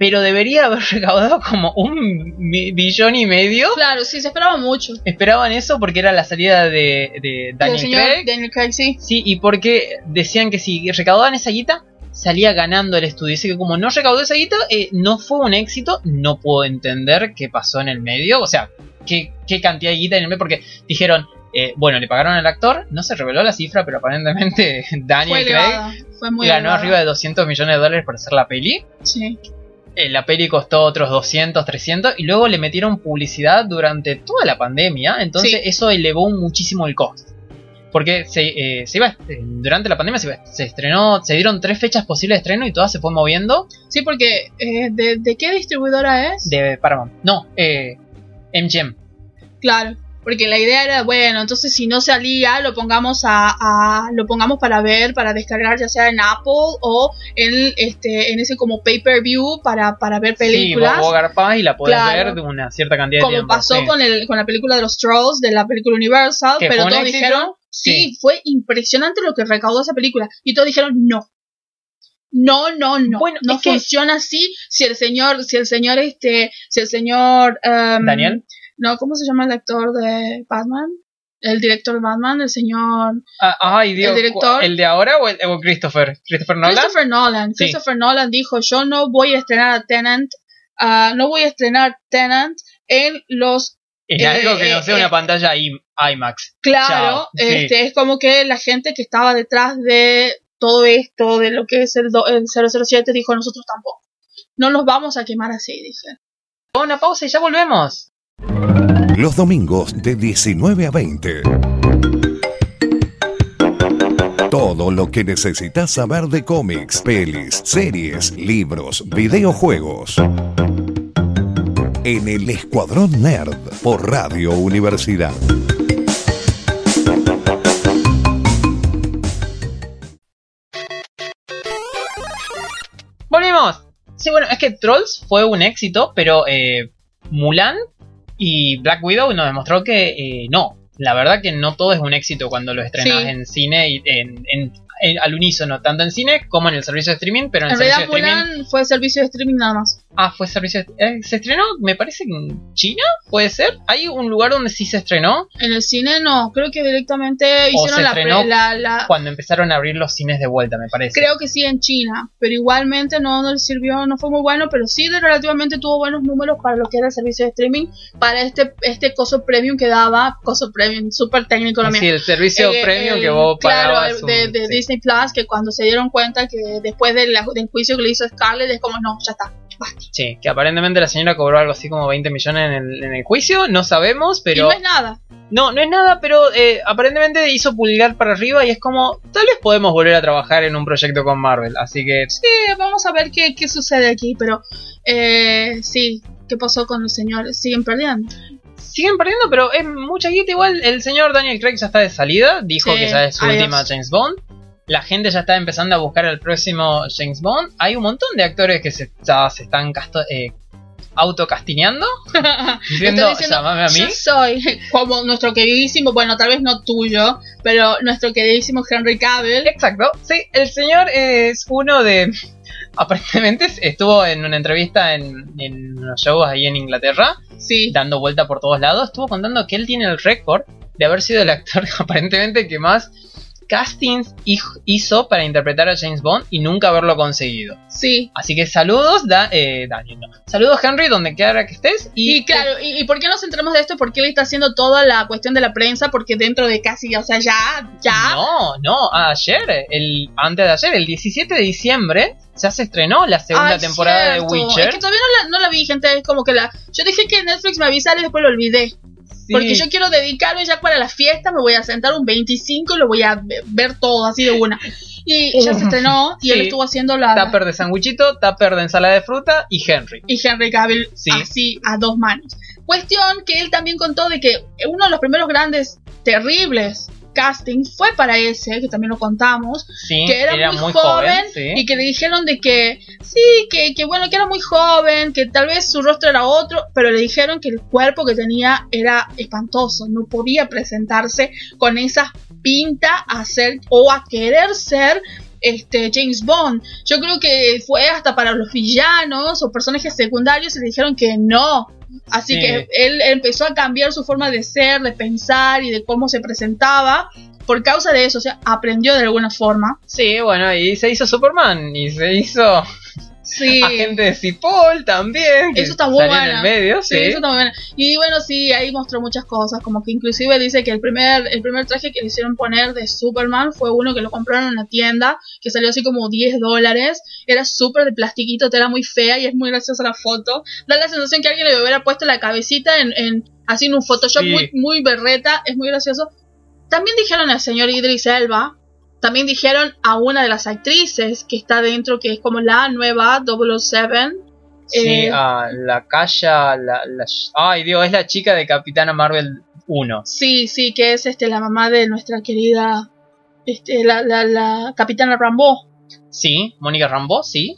Pero debería haber recaudado como un billón y medio. Claro, sí, se esperaba mucho. Esperaban eso porque era la salida de, de Daniel El señor Craig. Daniel Craig, sí. Sí, y porque decían que si recaudaban esa guita, salía ganando el estudio. Dice que como no recaudó esa guita, eh, no fue un éxito. No puedo entender qué pasó en el medio. O sea, qué, qué cantidad de guita en el medio. Porque dijeron, eh, bueno, le pagaron al actor. No se reveló la cifra, pero aparentemente Fue Daniel Craig elevada. Fue muy ganó elevada. arriba de 200 millones de dólares por hacer la peli. Sí. Eh, la peli costó otros 200, 300 y luego le metieron publicidad durante toda la pandemia, entonces Sí. eso elevó muchísimo el costo. Porque se, eh, se iba, eh, durante la pandemia se, iba- se estrenó, se dieron tres fechas posibles de estreno y todas se fue moviendo Sí, porque eh, ¿de, de qué distribuidora es? de Paramount. No, eh, MGM. Claro, porque la idea era, bueno, entonces si no salía, lo pongamos a, a- lo pongamos para ver, para descargar ya sea en Apple o en este en ese como pay-per-view para, para ver películas. Sí, vos, vos y la podés Claro. ver de una cierta cantidad de como tiempo. pasó sí. con el con la película de los Trolls de la película Universal, pero todos éxito, dijeron, sí, sí. fue impresionante lo que recaudó esa película y todos dijeron no. No, no, no. Bueno, no es que- funciona así si el señor, si el señor este, si el señor em, Daniel. No, ¿cómo se llama el actor de Batman? El director de Batman, el señor Ah, ay, Dios. el director- ¿El de ahora o, el, o Christopher? ¿Christopher Nolan? Christopher Nolan. Sí. Christopher Nolan dijo, yo no voy a estrenar a Tenant, ah, no voy a estrenar Tenant en los En Eh, algo que no sea eh, una eh. pantalla IMAX. Claro, Chao, sí. este es como que la gente que estaba detrás de todo esto, de lo que es el, do- el 007, dijo nosotros tampoco. No nos vamos a quemar así, dije. Una pausa y ya volvemos. Los domingos de 19 a 20. Todo lo que necesitas saber de cómics, pelis, series, libros, videojuegos. En el Escuadrón Nerd por Radio Universidad. Volvimos. Sí, bueno, es que Trolls fue un éxito, pero eh, Mulan y Black Widow nos demostró que eh, no. La verdad que no todo es un éxito cuando lo estrenas Sí. en cine y en, en- en- al unísono, tanto en cine como en el servicio de streaming, pero en, En el servicio realidad de streaming. Fue servicio de streaming nada más. Ah, fue servicio de- eh, ¿Se estrenó? Me parece en China, puede ser. Hay un lugar donde sí se estrenó En el cine no, creo que directamente hicieron se la, estrenó pre- la, la- cuando empezaron a abrir los cines de vuelta, me parece. Creo que sí en China, pero igualmente no nos sirvió, no fue muy bueno, pero sí de relativamente tuvo buenos números para lo que era el servicio de streaming, para este este coso premium que daba, coso premium, súper técnico lo Sí, mío. el servicio Eh, premium el- que vos claro, pagabas. de, un- de sí. Disney Plus, que cuando se dieron cuenta que después de la- del juicio que le hizo Scarlett, es como, no, ya está, basta. Sí, que aparentemente la señora cobró algo así como 20 millones en el, en el juicio, no sabemos, y pero... no es nada. No, no es nada, pero eh, aparentemente hizo pulgar para arriba y es como, tal vez podemos volver a trabajar en un proyecto con Marvel, así que... Sí, vamos a ver qué, qué sucede aquí, pero eh, sí, ¿qué pasó con los señores? Siguen perdiendo. Siguen perdiendo, pero es mucha guita igual. El señor Daniel Craig ya está de salida, dijo Sí, que ya es su última James Bond. La gente ya está empezando a buscar el próximo James Bond. Hay un montón de actores que se, ya se están eh, autocastineando, diciendo, diciendo, llamame a mí. Yo soy como nuestro queridísimo, bueno, tal vez no tuyo, pero nuestro queridísimo Henry Cavill. Exacto, sí, el señor es uno de... Aparentemente estuvo en una entrevista en, en unos shows ahí en Inglaterra, Sí, dando vuelta por todos lados. Estuvo contando que él tiene el récord de haber sido el actor aparentemente que más castings hizo para interpretar a James Bond y nunca haberlo conseguido. Sí. Así que saludos, da, eh, Daniel, no. Saludos, Henry, donde quiera que estés. Y, Y claro, ¿y, y por qué nos centramos de esto? Porque él está haciendo toda la cuestión de la prensa, porque dentro de casi, o sea, ya, ya. No, no, ayer, el, antes de ayer, el 17 de diciembre, ya se estrenó la segunda Ay, temporada cierto. de Witcher. Es que todavía no la, no la vi, gente. Es como que la. Yo dije que Netflix me avisara y después lo olvidé. Sí. Porque yo quiero dedicarme ya para la fiesta. Me voy a sentar un 25 y lo voy a ve- ver todo así de una. Y ya se estrenó y él Sí. estuvo haciendo la. Tupper de sandwichito, tupper de ensalada de fruta y Henry. y Henry Cavill Sí. así a dos manos. Cuestión que él también contó de que uno de los primeros grandes, terribles castings fue para ese, que también lo contamos, Sí, que era, muy, joven, sí. y que le dijeron de que sí, que, que bueno, que era muy joven, que tal vez su rostro era otro, pero le dijeron que el cuerpo que tenía era espantoso, no podía presentarse con esa pinta a ser o a querer ser este James Bond. Yo creo que fue hasta para los villanos o personajes secundarios y le dijeron que no. Así Sí. que él empezó a cambiar su forma de ser, de pensar y de cómo se presentaba por causa de eso, o sea, aprendió de alguna forma. Sí, bueno, y se hizo Superman y se hizo Sí. agente de Cipoll también. que Eso está muy salió en el medio, Sí, sí. eso está muy bueno. Y bueno, sí, ahí mostró muchas cosas, como que inclusive dice que el primer, el primer traje que le hicieron poner de Superman fue uno que lo compraron en una tienda, que salió así como 10 dólares, era súper de plastiquito, era muy fea y es muy graciosa la foto. Da la sensación que alguien le hubiera puesto la cabecita en, en así en un Photoshop Sí. muy, muy berreta, es muy gracioso. También dijeron al señor Idris Elba, también dijeron a una de las actrices que está dentro, que es como la nueva 007, Sí, Eh, a la Calla, la, la- Ay, Dios, es la chica de Capitana Marvel 1. Sí, sí, que es este la mamá de nuestra querida este la, la, la capitana Rambo. Sí, Mónica Rambo, sí.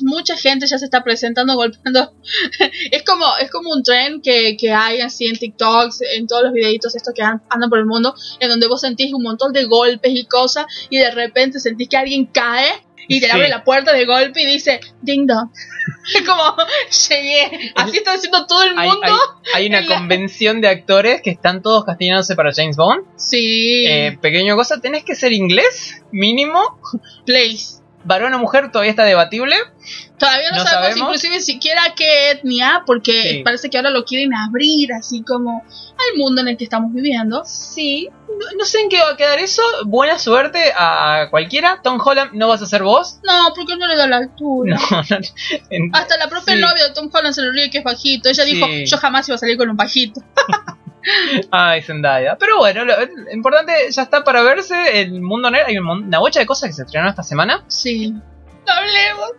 Mucha gente ya se está presentando golpeando. es como es como un tren que, que hay así en TikToks, en todos los videitos estos que an- andan por el mundo, en donde vos sentís un montón de golpes y cosas y de repente sentís que alguien cae y te Sí. abre la puerta de golpe y dice ding dong. Es como llegué. Así está diciendo todo el mundo. hay- hay una la- convención de actores que están todos castigándose para James Bond. Sí. Eh, pequeño cosa, tenés que ser inglés, mínimo. place. Varón o mujer todavía está debatible. Todavía no, No sabemos, sabemos. inclusive siquiera qué etnia, porque Sí. parece que ahora lo quieren abrir así como al mundo en el que estamos viviendo. Sí, no, no sé en qué va a quedar eso. Buena suerte a cualquiera. Tom Holland, no vas a ser vos. No, porque no le da la altura. No, no. en- Hasta la propia Sí. novia de Tom Holland se le ríe que es bajito. Ella Sí. dijo, yo jamás iba a salir con un bajito. Ay, Zendaya. Pero bueno, lo, lo importante ya está para verse. El mundo nerd. Hay un una bocha de cosas que se estrenaron esta semana. Sí. Hablemos.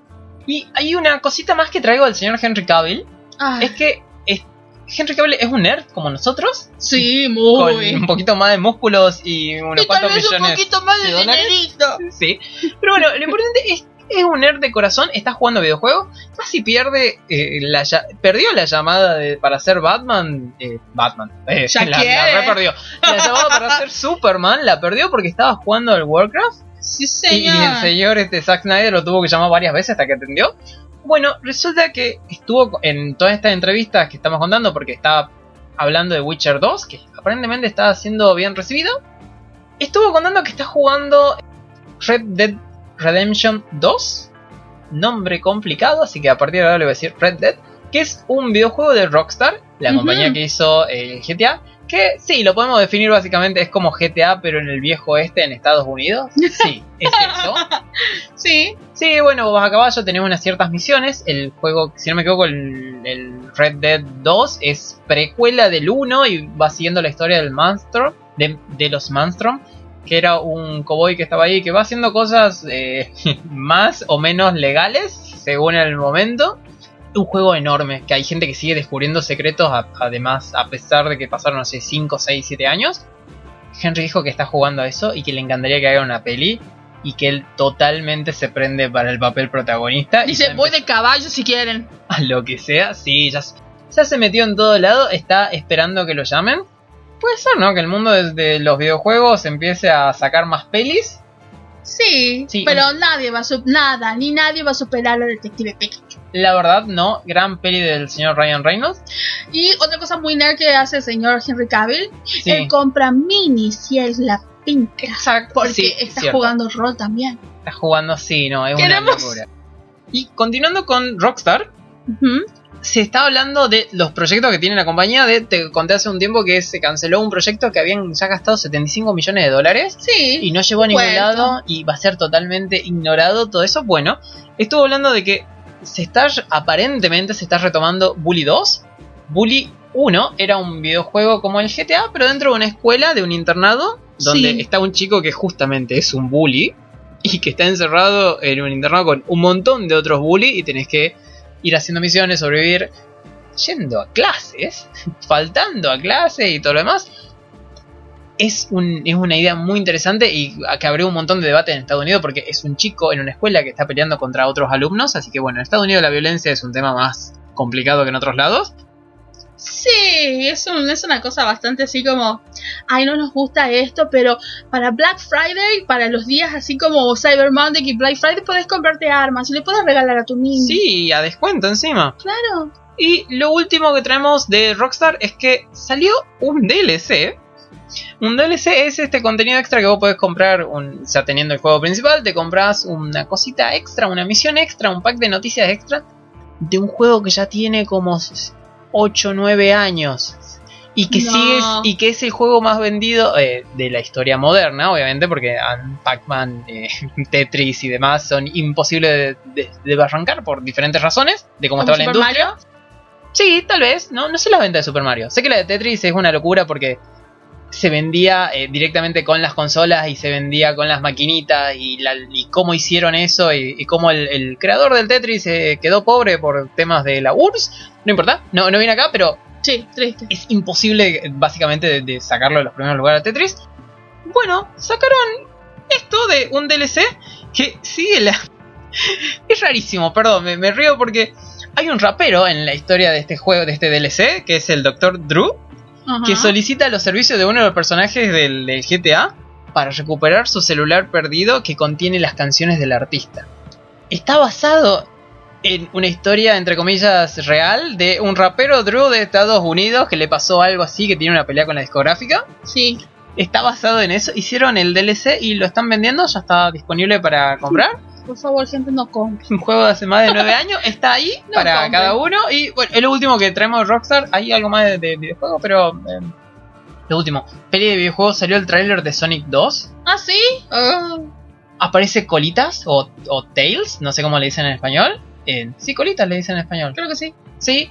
Y hay una cosita más que traigo del señor Henry Cavill. Ay, Es que es- Henry Cavill es un nerd como nosotros. sí, Con muy. un poquito más de músculos y unos Y tal cuantos un millones. poquito más de de dinerito. Sí. Pero bueno, lo importante es es un nerd de corazón, está jugando videojuegos, casi pierde eh, la perdió la llamada de, para ser Batman, eh, Batman, eh, Ya la, la re perdió. La llamada para ser Superman la perdió porque estaba jugando al Warcraft Sí, y, señor. y el señor este Zack Snyder lo tuvo que llamar varias veces hasta que atendió. Bueno, resulta que estuvo en todas estas entrevistas que estamos contando porque estaba hablando de Witcher 2, que aparentemente estaba siendo bien recibido. Estuvo contando que está jugando Red Dead Redemption 2. Nombre complicado, así que a partir de ahora le voy a decir Red Dead. Que es un videojuego de Rockstar, la compañía que hizo el GTA. Que sí, lo podemos definir básicamente, es como GTA, pero en el viejo oeste en Estados Unidos. Sí, es eso. Sí. Sí, bueno, vos a caballo tenés unas ciertas misiones. El juego, si no me equivoco, el, el Red Dead 2 es precuela del 1 y va siguiendo la historia del Manstrom, de, de los Manstrom, que era un cowboy que estaba ahí que va haciendo cosas eh, más o menos legales, según el momento. Un juego enorme, que hay gente que sigue descubriendo secretos, a- además, a pesar de que pasaron, no sé, 5, 6, 7 años. Henry dijo que está jugando a eso y que le encantaría que haga una peli y que él totalmente se prende para el papel protagonista. y Dice, voy de caballo si quieren. a lo que sea. Sí, ya, se- ya se metió en todo lado, está esperando que lo llamen. Puede ser, ¿no? Que el mundo de, de los videojuegos empiece a sacar más pelis. Sí, Sí. pero nadie va a su- nada, ni nadie va a superar a Detective Pikachu. La verdad, no. Gran peli del señor Ryan Reynolds. Y otra cosa muy nerd que hace el señor Henry Cavill, Sí. él compra minis y es la pinca. Exacto. Porque sí, cierto. jugando rol también. Estás jugando, sí, no, es Queremos- una locura. Y continuando con Rockstar. Se está hablando de los proyectos que tiene la compañía. De, te conté hace un tiempo que se canceló un proyecto que habían ya gastado 75 millones de dólares Sí. y no llegó a ningún Cuento. lado y va a ser totalmente ignorado todo eso. Bueno, estuvo hablando de que se está aparentemente se está retomando Bully 2. Bully 1 era un videojuego como el GTA, pero dentro de una escuela, de un internado, donde Sí. está un chico que justamente es un bully y que está encerrado en un internado con un montón de otros bully y tenés que ir haciendo misiones, sobrevivir, yendo a clases, faltando a clases y todo lo demás. Es, un- es una idea muy interesante y que abrió un montón de debate en Estados Unidos porque es un chico en una escuela que está peleando contra otros alumnos, así que bueno, en Estados Unidos la violencia es un tema más complicado que en otros lados. Sí, es, un- es una cosa bastante así como, ay, no nos gusta esto, pero para Black Friday, para los días así como Cyber Monday y Black Friday, puedes comprarte armas y le puedes regalar a tu niño. Sí, a descuento encima. Claro. Y lo último que traemos de Rockstar es que salió un DLC. Un DLC es este contenido extra que vos podés comprar, un, o sea, teniendo el juego principal, te compras una cosita extra, una misión extra, un pack de noticias extra de un juego que ya tiene como 8 o 9 años. Y que No. sigue y que es el juego más vendido eh, de la historia moderna, obviamente, porque Pac-Man, eh, Tetris y demás son imposibles de, de- de arrancar por diferentes razones de cómo estaba la Super industria. Mario. Sí, tal vez. No, no sé la venta de Super Mario. Sé que la de Tetris es una locura porque se vendía eh, directamente con las consolas y se vendía con las maquinitas y, la- y cómo hicieron eso y, y cómo el, el creador del Tetris eh, quedó pobre por temas de la URSS. No importa, no, no viene acá, pero Sí, triste. es imposible eh, básicamente de, de sacarlo de los primeros lugares a Tetris. Bueno, sacaron esto de un DLC que sigue la... es rarísimo, perdón, me, me río porque hay un rapero en la historia de este juego, de este DLC, que es el Dr. Drew, Ajá. que solicita los servicios de uno de los personajes del, del GTA para recuperar su celular perdido que contiene las canciones del artista. Está basado en una historia, entre comillas, real de un rapero Drew de Estados Unidos que le pasó algo así, que tiene una pelea con la discográfica. Sí. Está basado en eso. Hicieron el DLC y lo están vendiendo, ya está disponible para comprar. Por favor, gente, no compre. Un juego de hace más de 9 años está ahí No para cada uno. Y bueno, es lo último que traemos Rockstar. Hay algo más de, de videojuegos, pero. eh, lo último. Peli de videojuegos salió el tráiler de Sonic 2. ¿Ah, sí? Ah. Aparece Colitas o, o Tails, no sé cómo le dicen en español. Eh, sí, Colitas le dicen en español. creo que sí. Sí.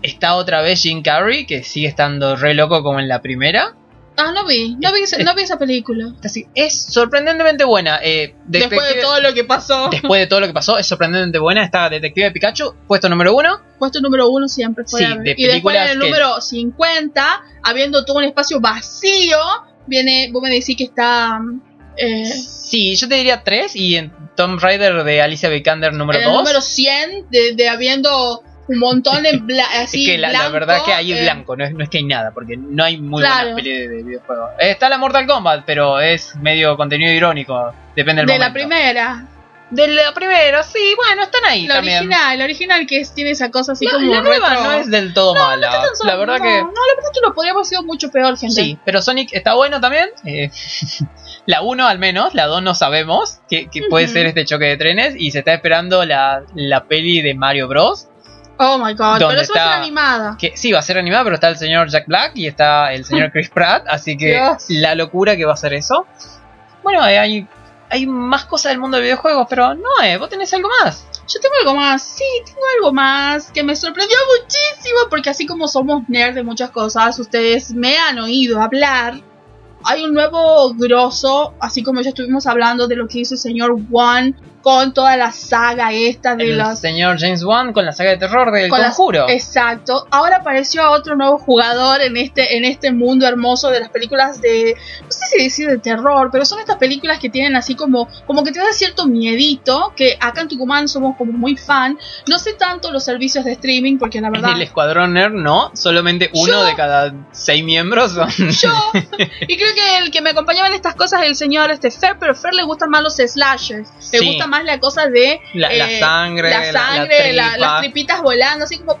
Está otra vez Jim Carrey, que sigue estando re loco como en la primera. Ah, no vi. No vi, ese- no vi esa película. Así, es sorprendentemente buena. eh, Después de todo lo que pasó. después de todo lo que pasó, es sorprendentemente buena. Está Detective Pikachu, puesto número uno. Puesto número uno siempre fue. Sí, de y después en el que- número 50, habiendo todo un espacio vacío, viene, vos me decís que está eh, Sí, yo te diría 3 y en Tomb Raider de Alicia Vikander número en el 2. número 100, de, de habiendo un montón de bla- Es así. que la, la blanco, verdad que ahí es eh, blanco, no es, no es que hay nada, porque no hay muy Claro. buenas pelis de, de videojuegos. Está la Mortal Kombat, pero es medio contenido irónico, depende del De momento. la primera, De la primera, sí, bueno, están ahí la también. original, la original que es- tiene esa cosa así La, como. la nueva retro. no es del todo mala. Está tan solo- la verdad no, que No, la verdad que lo podría haber sido mucho peor, gente. sí, pero Sonic está bueno también. eh, la 1 al menos, la 2 no sabemos que, que puede Ujú. ser este choque de trenes y se está esperando la, la peli de Mario Bros. Oh my god, ¿Dónde pero eso va a ser está? animada. Que sí, va a ser animada, pero está el señor Jack Black y está el señor Chris Pratt, así que Dios. la locura que va a ser eso. Bueno, hay, hay más cosas del mundo de videojuegos, pero no, eh, vos tenés algo más. Yo tengo algo más, sí, tengo algo más que me sorprendió muchísimo porque así como somos nerds de muchas cosas, ustedes me han oído hablar. Hay un nuevo grosso, así como ya estuvimos hablando de lo que hizo el señor One con toda la saga esta de el las señor James Wan con la saga de terror del con las- conjuro. exacto. Ahora apareció otro nuevo jugador en este, en este mundo hermoso de las películas de. No sé si decir de terror, pero son estas películas que tienen así como. como que te da cierto miedito. Que acá en Tucumán somos como muy fan. No sé tanto los servicios de streaming, porque la verdad. el Escuadrón Nerd no, solamente uno Yo- de cada seis miembros son... Yo. Y creo que el que me acompañaba en estas cosas es el señor este Fer, pero Fer le gustan más los slashers. Le Sí. gusta más la cosa de. La, eh, sangre, la la- la sangre, la- tripa. las tripitas volando, así como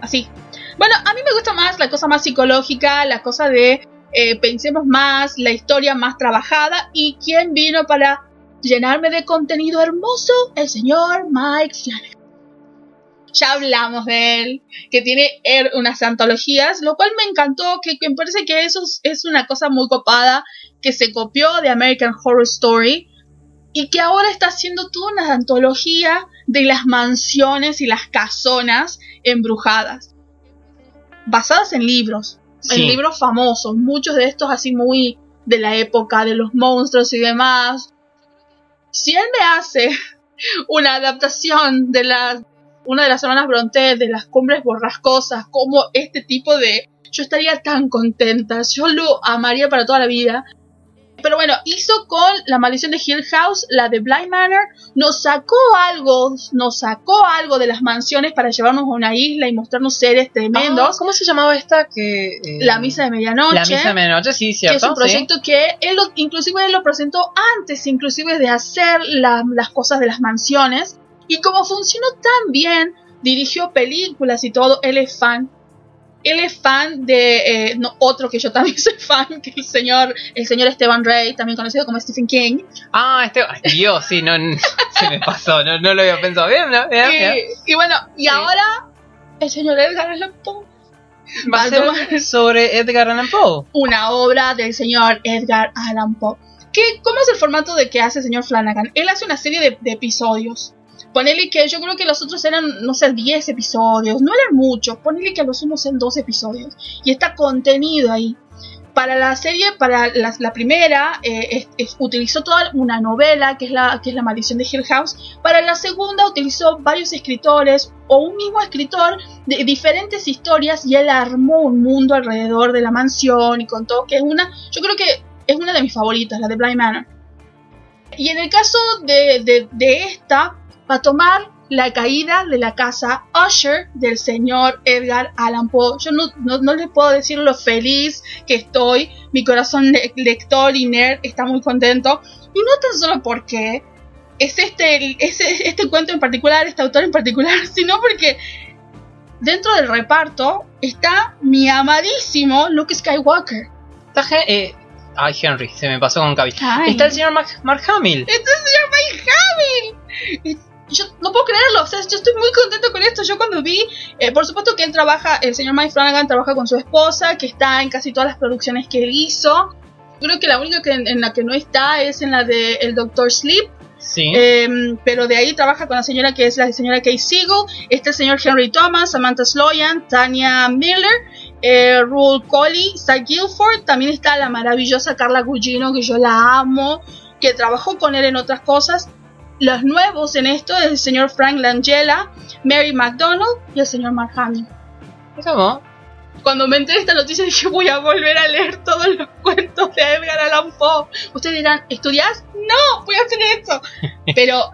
así. Bueno, a mí me gusta más la cosa más psicológica, la cosa de eh, pensemos más, la historia más trabajada. ¿Y quién vino para llenarme de contenido hermoso? El señor Mike Flanagan. Ya hablamos de él, que tiene unas antologías, lo cual me encantó, que, que me parece que eso es- es una cosa muy copada, que se copió de American Horror Story y que ahora está haciendo toda una antología de las mansiones y las casonas embrujadas, basadas en libros, Sí. en libros famosos, muchos de estos así muy de la época de los monstruos y demás. Si él me hace una adaptación de la una de las hermanas Bronte de las cumbres borrascosas como este tipo de yo estaría tan contenta, yo lo amaría para toda la vida. Pero bueno, hizo con La maldición de Hill House, la de Blind Manor, nos sacó algo, nos sacó algo de las mansiones para llevarnos a una isla y mostrarnos seres Ah, tremendos. ¿Cómo se llamaba esta? Que, eh, la misa de medianoche. La misa de medianoche, sí, que cierto. es un sí. proyecto que él lo, inclusive él lo presentó antes inclusive de hacer la- las cosas de las mansiones y como funcionó tan bien dirigió películas y todo él es fan él es fan de eh, no, otro que yo también soy fan que el señor el señor Esteban Rey también conocido como Stephen King Ah, este. ay, Dios, sí, no, se me pasó, no, no lo había pensado. Bien, ¿no? Bien, bien. y, bueno y Sí. ahora el señor Edgar Allan Poe Va a va a tomar- ser sobre Edgar Allan Poe. una obra del señor Edgar Allan Poe. ¿Qué, ¿Cómo es el formato de que hace el señor Flanagan? Él hace una serie de, de episodios. Ponele que yo creo que los otros eran, no sé, 10 episodios. No eran muchos. Ponele que los unos en 2 episodios. Y está contenido ahí. Para la serie, para la, primera, eh, utilizó toda una novela, que es, la, que es La maldición de Hill House. Para la segunda, utilizó varios escritores o un mismo escritor de diferentes historias y él armó un mundo alrededor de la mansión y contó que es una, yo creo que es una de mis favoritas, la de Blind Manor. Y en el caso de, de esta, va a tomar la caída de la casa Usher del señor Edgar Allan Poe. Yo no, no, no les puedo decir lo feliz que estoy. Mi corazón le- lector y nerd está muy contento. Y no tan solo porque es este, es este cuento en particular, este autor en particular, sino porque dentro del reparto está mi amadísimo Luke Skywalker. Está eh, ay, Henry, se me pasó con Cavi. Ay. Está el señor Mark, Mark Hamill. ¡Este es el señor Mike Hamill! Yo no puedo creerlo, o sea, yo estoy muy contento con esto. Yo cuando vi, eh, por supuesto que él trabaja, el señor Mike Flanagan trabaja con su esposa, que está en casi todas las producciones que él hizo. Creo que la única que en, en la que no está es en la de El Doctor Sleep, Sí. eh, pero de ahí trabaja con la señora que es la señora Kay Siegel, está el señor Henry Thomas, Samantha Sloyan, Tanya Miller, eh, Rule Colley, Zach Guilford, también está la maravillosa Carla Gugino, que yo la amo, que trabajó con él en otras cosas. Los nuevos en esto es el señor Frank Langella, Mary McDonald y el señor Mark Hamill. ¿Cómo? Cuando me enteré de esta noticia dije voy a volver a leer todos los cuentos de Edgar Allan Poe. Ustedes dirán, ¿estudias? No, voy a hacer esto. Pero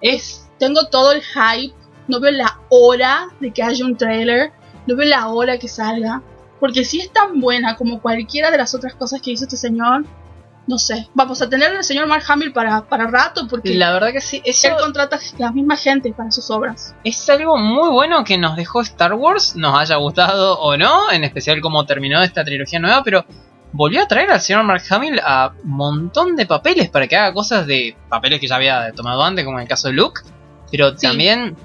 Es. tengo todo el hype. No veo la hora de que haya un trailer. No veo la hora que salga. Porque si es tan buena como cualquiera de las otras cosas que hizo este señor, no sé. Vamos a tener al señor Mark Hamill para, para rato porque La verdad que sí. Eso él contrata a la misma gente para sus obras. es algo muy bueno que nos dejó Star Wars, nos haya gustado o no, en especial cómo terminó esta trilogía nueva, pero volvió a traer al señor Mark Hamill a un montón de papeles para que haga cosas de papeles que ya había tomado antes, como en el caso de Luke, pero Sí. también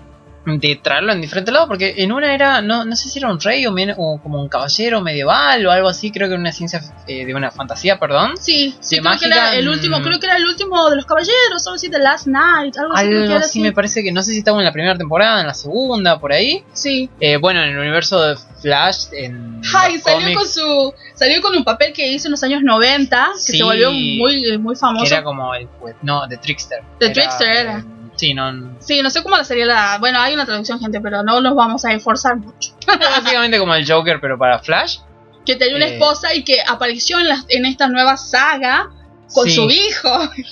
de traerlo en diferentes lados, porque en una era, no, no sé si era un rey o, men- o como un caballero medieval o algo así, creo que era una ciencia, eh, de una fantasía, perdón. Sí, sí, De creo que era el último, mm. creo que era el último de los caballeros, algo así, The Last Night, algo así. que Algo así me parece que no sé si estaba en la primera temporada, en la segunda, por ahí. Sí. Eh, bueno, en el universo de Flash, en Ay, salió con su salió con un papel que hizo en los años 90, que Sí. se volvió muy muy que famoso. era como el no, de Trickster. The Trickster era. eh, sí, no, Sí, no sé cómo sería la, bueno, hay una traducción, gente, pero no nos vamos a esforzar mucho. básicamente como el Joker, pero para Flash. Que tenía una Eh. esposa y que apareció en la, en esta nueva saga con Sí. su hijo.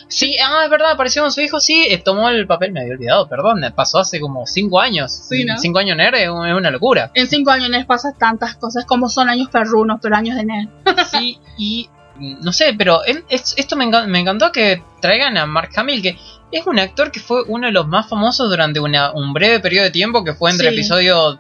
Sí, ah, es verdad, apareció con su hijo, sí, eh, tomó el papel, me había olvidado, perdón, eh, pasó hace como 5 años. Sí, ¿no? 5 años nerd es, un- es una locura. En cinco años les pasa tantas cosas como son años perrunos, pero años de nerd. Sí, y no sé, pero él- es- esto me, me encantó que traigan a Mark Hamill, que es un actor que fue uno de los más famosos durante una- un breve periodo de tiempo, que fue entre Sí. episodio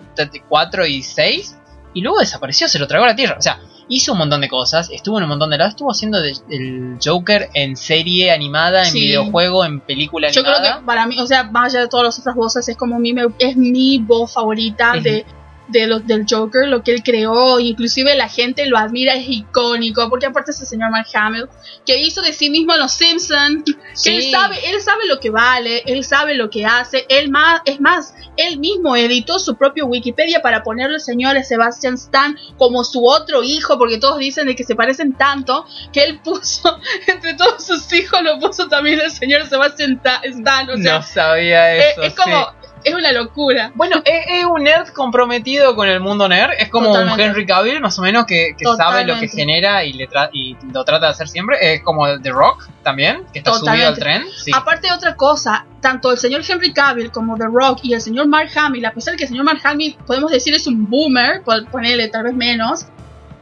4 y 6, y luego desapareció, se lo tragó a la tierra. O sea, hizo un montón de cosas, estuvo en un montón de lados, estuvo haciendo de- el Joker en serie animada, en Sí. videojuego, en película Yo creo animada. que para mí, o sea, más allá de todas las otras voces, es como mi, es mi voz favorita de, de lo- del Joker, lo que él creó, inclusive la gente lo admira, es icónico, porque aparte es el señor Mark Hamill, que hizo de sí mismo a los Simpsons, que Sí. él sabe, él sabe lo que vale, él sabe lo que hace, él más, es más, él mismo editó su propio Wikipedia para ponerle al señor Sebastian Stan como su otro hijo, porque todos dicen de que se parecen tanto, que él puso, entre todos sus hijos, lo puso también el señor Sebastian Ta- Stan, o sea, no sabía eh, eso. es como, sí. Es una locura. Bueno, es, es un nerd comprometido con el mundo nerd. Es como Totalmente. un Henry Cavill, más o menos, que, que sabe lo que Totalmente. genera y, le tra- y lo trata de hacer siempre. Es como The Rock también, que está subido al Totalmente. tren. Sí. Aparte de otra cosa, tanto el señor Henry Cavill como The Rock y el señor Mark Hamill, a pesar de que el señor Mark Hamill podemos decir es un boomer, ponerle tal vez menos,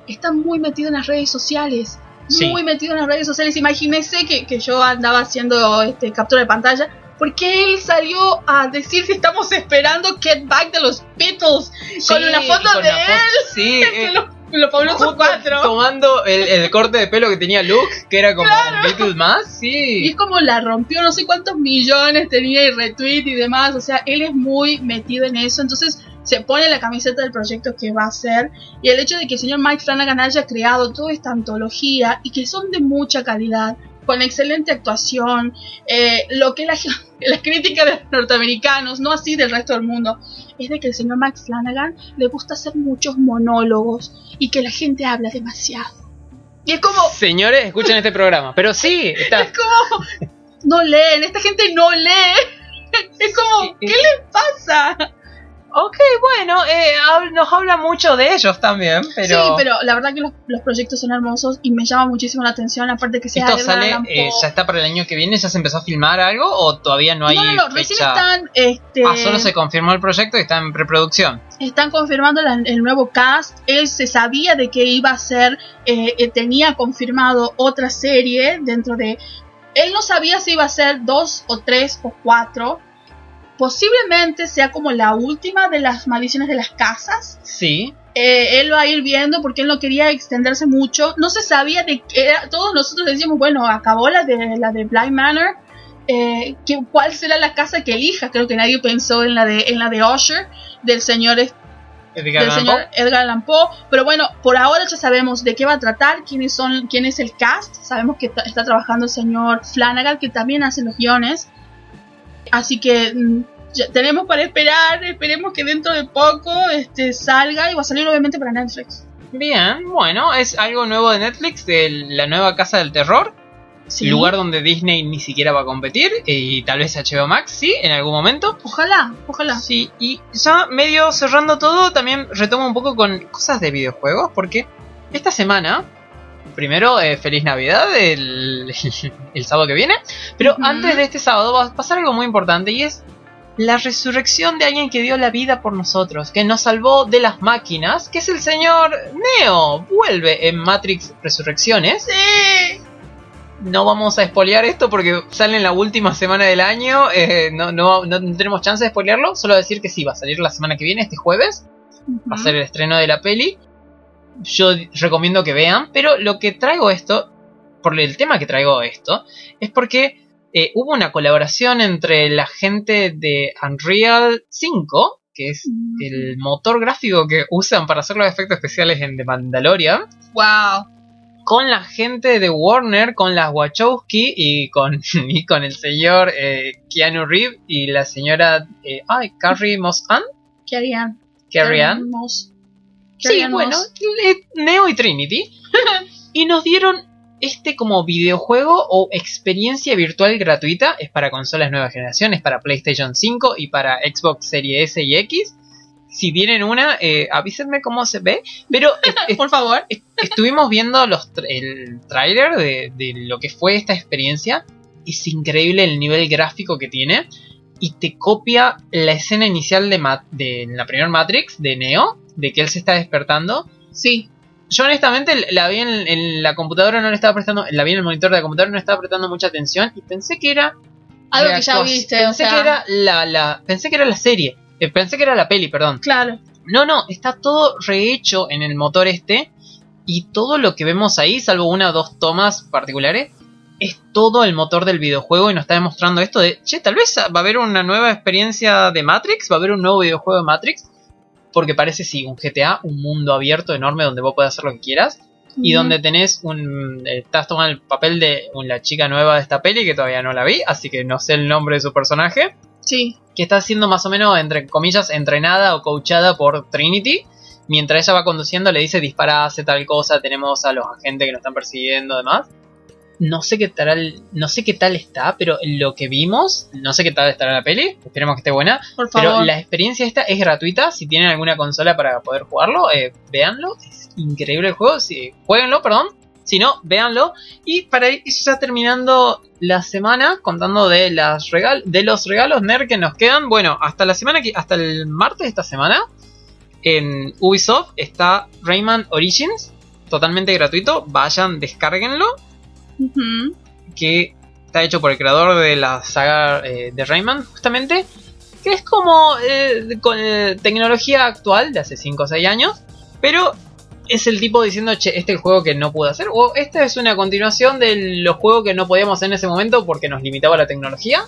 está muy metido en las redes sociales. Sí. Muy metido en las redes sociales. Imagínese que, que yo andaba haciendo este, captura de pantalla. Porque él salió a decir que estamos esperando Get Back de los Beatles con una y foto con de él Sí, eh, los, los fabulosos cuatro. Tomando el, el corte de pelo que tenía Luke, que era como un Beatle más. Y Sí. es como la rompió, no sé cuántos millones tenía y retweet y demás. O sea, él es muy metido en eso. Entonces se pone la camiseta del proyecto que va a hacer. Y el hecho de que el señor Mike Flanagan haya creado toda esta antología y que son de mucha calidad, con excelente actuación, eh, lo que la, la crítica de los norteamericanos, no así del resto del mundo, es de que el señor Mike Flanagan le gusta hacer muchos monólogos y que la gente habla demasiado. Y es como, Señores, escuchen este programa. Pero sí, está. es como no leen, esta gente no lee. Es como, ¿qué les pasa? Ok, bueno, eh, nos habla mucho de ellos también. Pero... Sí, pero la verdad que los, los proyectos son hermosos y me llama muchísimo la atención, aparte que sea ¿Esto sale, eh, ya está para el año que viene? ¿Ya se empezó a filmar algo o todavía no hay no, no, no, recién están, este, Ah, solo se confirmó el proyecto y está en preproducción. están confirmando la- el nuevo cast. Él se sabía de que iba a ser, eh, eh, tenía confirmado otra serie dentro de... Él no sabía si iba a ser dos o tres o cuatro. Posiblemente sea como la última de las maldiciones de las casas. Sí. Eh, él va a ir viendo porque él no quería extenderse mucho. No se sabía de qué era. Todos nosotros decíamos, bueno, acabó la de la de Blind Manor. Eh, que- ¿Cuál será la casa que elija? Creo que nadie pensó en la de en la de Usher del señor Edgar del señor Poe. Edgar Allan Poe. Pero bueno, por ahora ya sabemos de qué va a tratar, quiénes son, quién es el cast. Sabemos que está trabajando el señor Flanagan, que también hace los guiones. Así que mm, ya tenemos para esperar, esperemos que dentro de poco este salga y va a salir obviamente para Netflix. Bien, bueno, es algo nuevo de Netflix, de la nueva casa del terror. Sí. Lugar donde Disney ni siquiera va a competir. Y tal vez HBO Max, sí, en algún momento. Ojalá, ojalá. Sí, y ya medio cerrando todo, también retomo un poco con cosas de videojuegos, porque esta semana, primero, eh, feliz Navidad, el, el sábado que viene, pero antes de este sábado va a pasar algo muy importante y es la resurrección de alguien que dio la vida por nosotros, que nos salvó de las máquinas, que es el señor Neo. Vuelve en Matrix Resurrecciones. Sí. No vamos a spoilear esto porque sale en la última semana del año. eh, no, no, no tenemos chance de spoilearlo. Solo decir que sí, va a salir la semana que viene, este jueves. Va a ser el estreno de la peli. Yo recomiendo que vean. Pero lo que traigo esto, por el tema que traigo esto, es porque eh, hubo una colaboración entre la gente de Unreal 5, que es el motor gráfico que usan para hacer los efectos especiales en The Mandalorian Wow. con la gente de Warner, con las Wachowski y con, y con el señor eh, Keanu Reeves y la señora eh, ay, Carrie Moss-Ann. ¿Qué harían? Carrie Ann. Moss. ¿Qué Sí, bueno, Neo y Trinity. y nos dieron este como videojuego o experiencia virtual gratuita. Es para consolas nueva generación, es para PlayStation 5 y para Xbox Series S y X. Si tienen una, eh, avísenme cómo se ve. Pero Por favor. est- estuvimos viendo los tra- el tráiler de, de lo que fue esta experiencia. Es increíble el nivel gráfico que tiene. Y te copia la escena inicial de, de la primera Matrix, de Neo, de que él se está despertando. Sí. Yo honestamente la vi en, en la computadora, no le estaba prestando, la vi en el monitor de la computadora, no estaba prestando mucha atención y pensé que era Algo que ya viste, Pensé o sea. que era la, la, pensé que era la serie, Eh, pensé que era la peli, perdón. Claro. No, no, está todo rehecho en el motor este. Y todo lo que vemos ahí, salvo una o dos tomas particulares, es todo el motor del videojuego y nos está demostrando esto de, che, tal vez va a haber una nueva experiencia de Matrix, va a haber un nuevo videojuego de Matrix, porque parece sí, un GTA, un mundo abierto enorme donde vos podés hacer lo que quieras y donde tenés un eh, estás tomando el papel de la chica nueva de esta peli que todavía no la vi, así que no sé el nombre de su personaje, Sí. que está siendo más o menos entre comillas entrenada o coachada por Trinity. Mientras ella va conduciendo le dice dispara, hace tal cosa, tenemos a los agentes que nos están persiguiendo demás. No sé qué tal, no sé qué tal está, pero lo que vimos, no sé qué tal estará la peli, esperemos que esté buena. Por favor. Pero la experiencia esta es gratuita. Si tienen alguna consola para poder jugarlo, eh, véanlo. Es increíble el juego. Si, jueguenlo, perdón. Si no, véanlo. Y para ir ya terminando la semana, contando de, las regal de los regalos nerd que nos quedan. Bueno, hasta la semana que, hasta el martes de esta semana, en Ubisoft está Rayman Origins. Totalmente gratuito. Vayan, descárguenlo Que está hecho por el creador de la saga eh, de Rayman, justamente, que es como eh, con eh, tecnología actual de hace 5 o 6 años, pero es el tipo diciendo, che, este es el juego que no pude hacer, o esta es una continuación de los juegos que no podíamos hacer en ese momento porque nos limitaba la tecnología.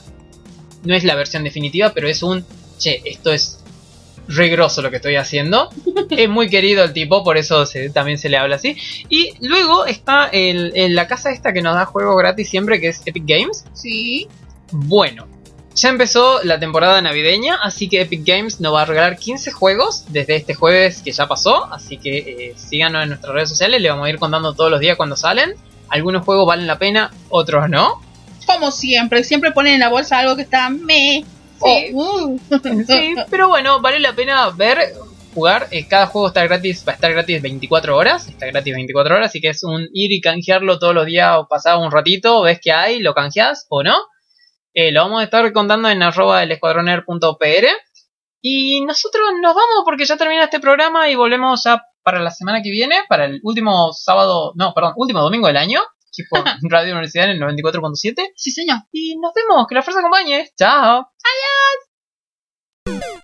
No es la versión definitiva, pero es un, che, esto es regroso lo que estoy haciendo. es muy querido el tipo, por eso se- también se le habla así. Y luego está el, el- la casa esta que nos da juegos gratis siempre, que es Epic Games. Sí. Bueno, ya empezó la temporada navideña, así que Epic Games nos va a regalar 15 juegos desde este jueves que ya pasó. Así que eh, síganos en nuestras redes sociales, le vamos a ir contando todos los días cuando salen. Algunos juegos valen la pena, otros no. Como siempre. Siempre ponen en la bolsa algo que está me. Sí. o, uh. Sí, pero bueno, vale la pena ver, jugar. Eh, cada juego está gratis, va a estar gratis 24 horas. Está gratis 24 horas, así que es un ir y canjearlo todos los días o pasado un ratito, ves que hay, lo canjeas o no. Eh, lo vamos a estar contando en arroba el escuadroner.pr. Y nosotros nos vamos porque ya termina este programa y volvemos ya para la semana que viene, para el último sábado, no, perdón, último domingo del año, por Radio Universidad en el 94.7. Sí, señor. Y nos vemos. Que la fuerza acompañe. Chao. Adiós.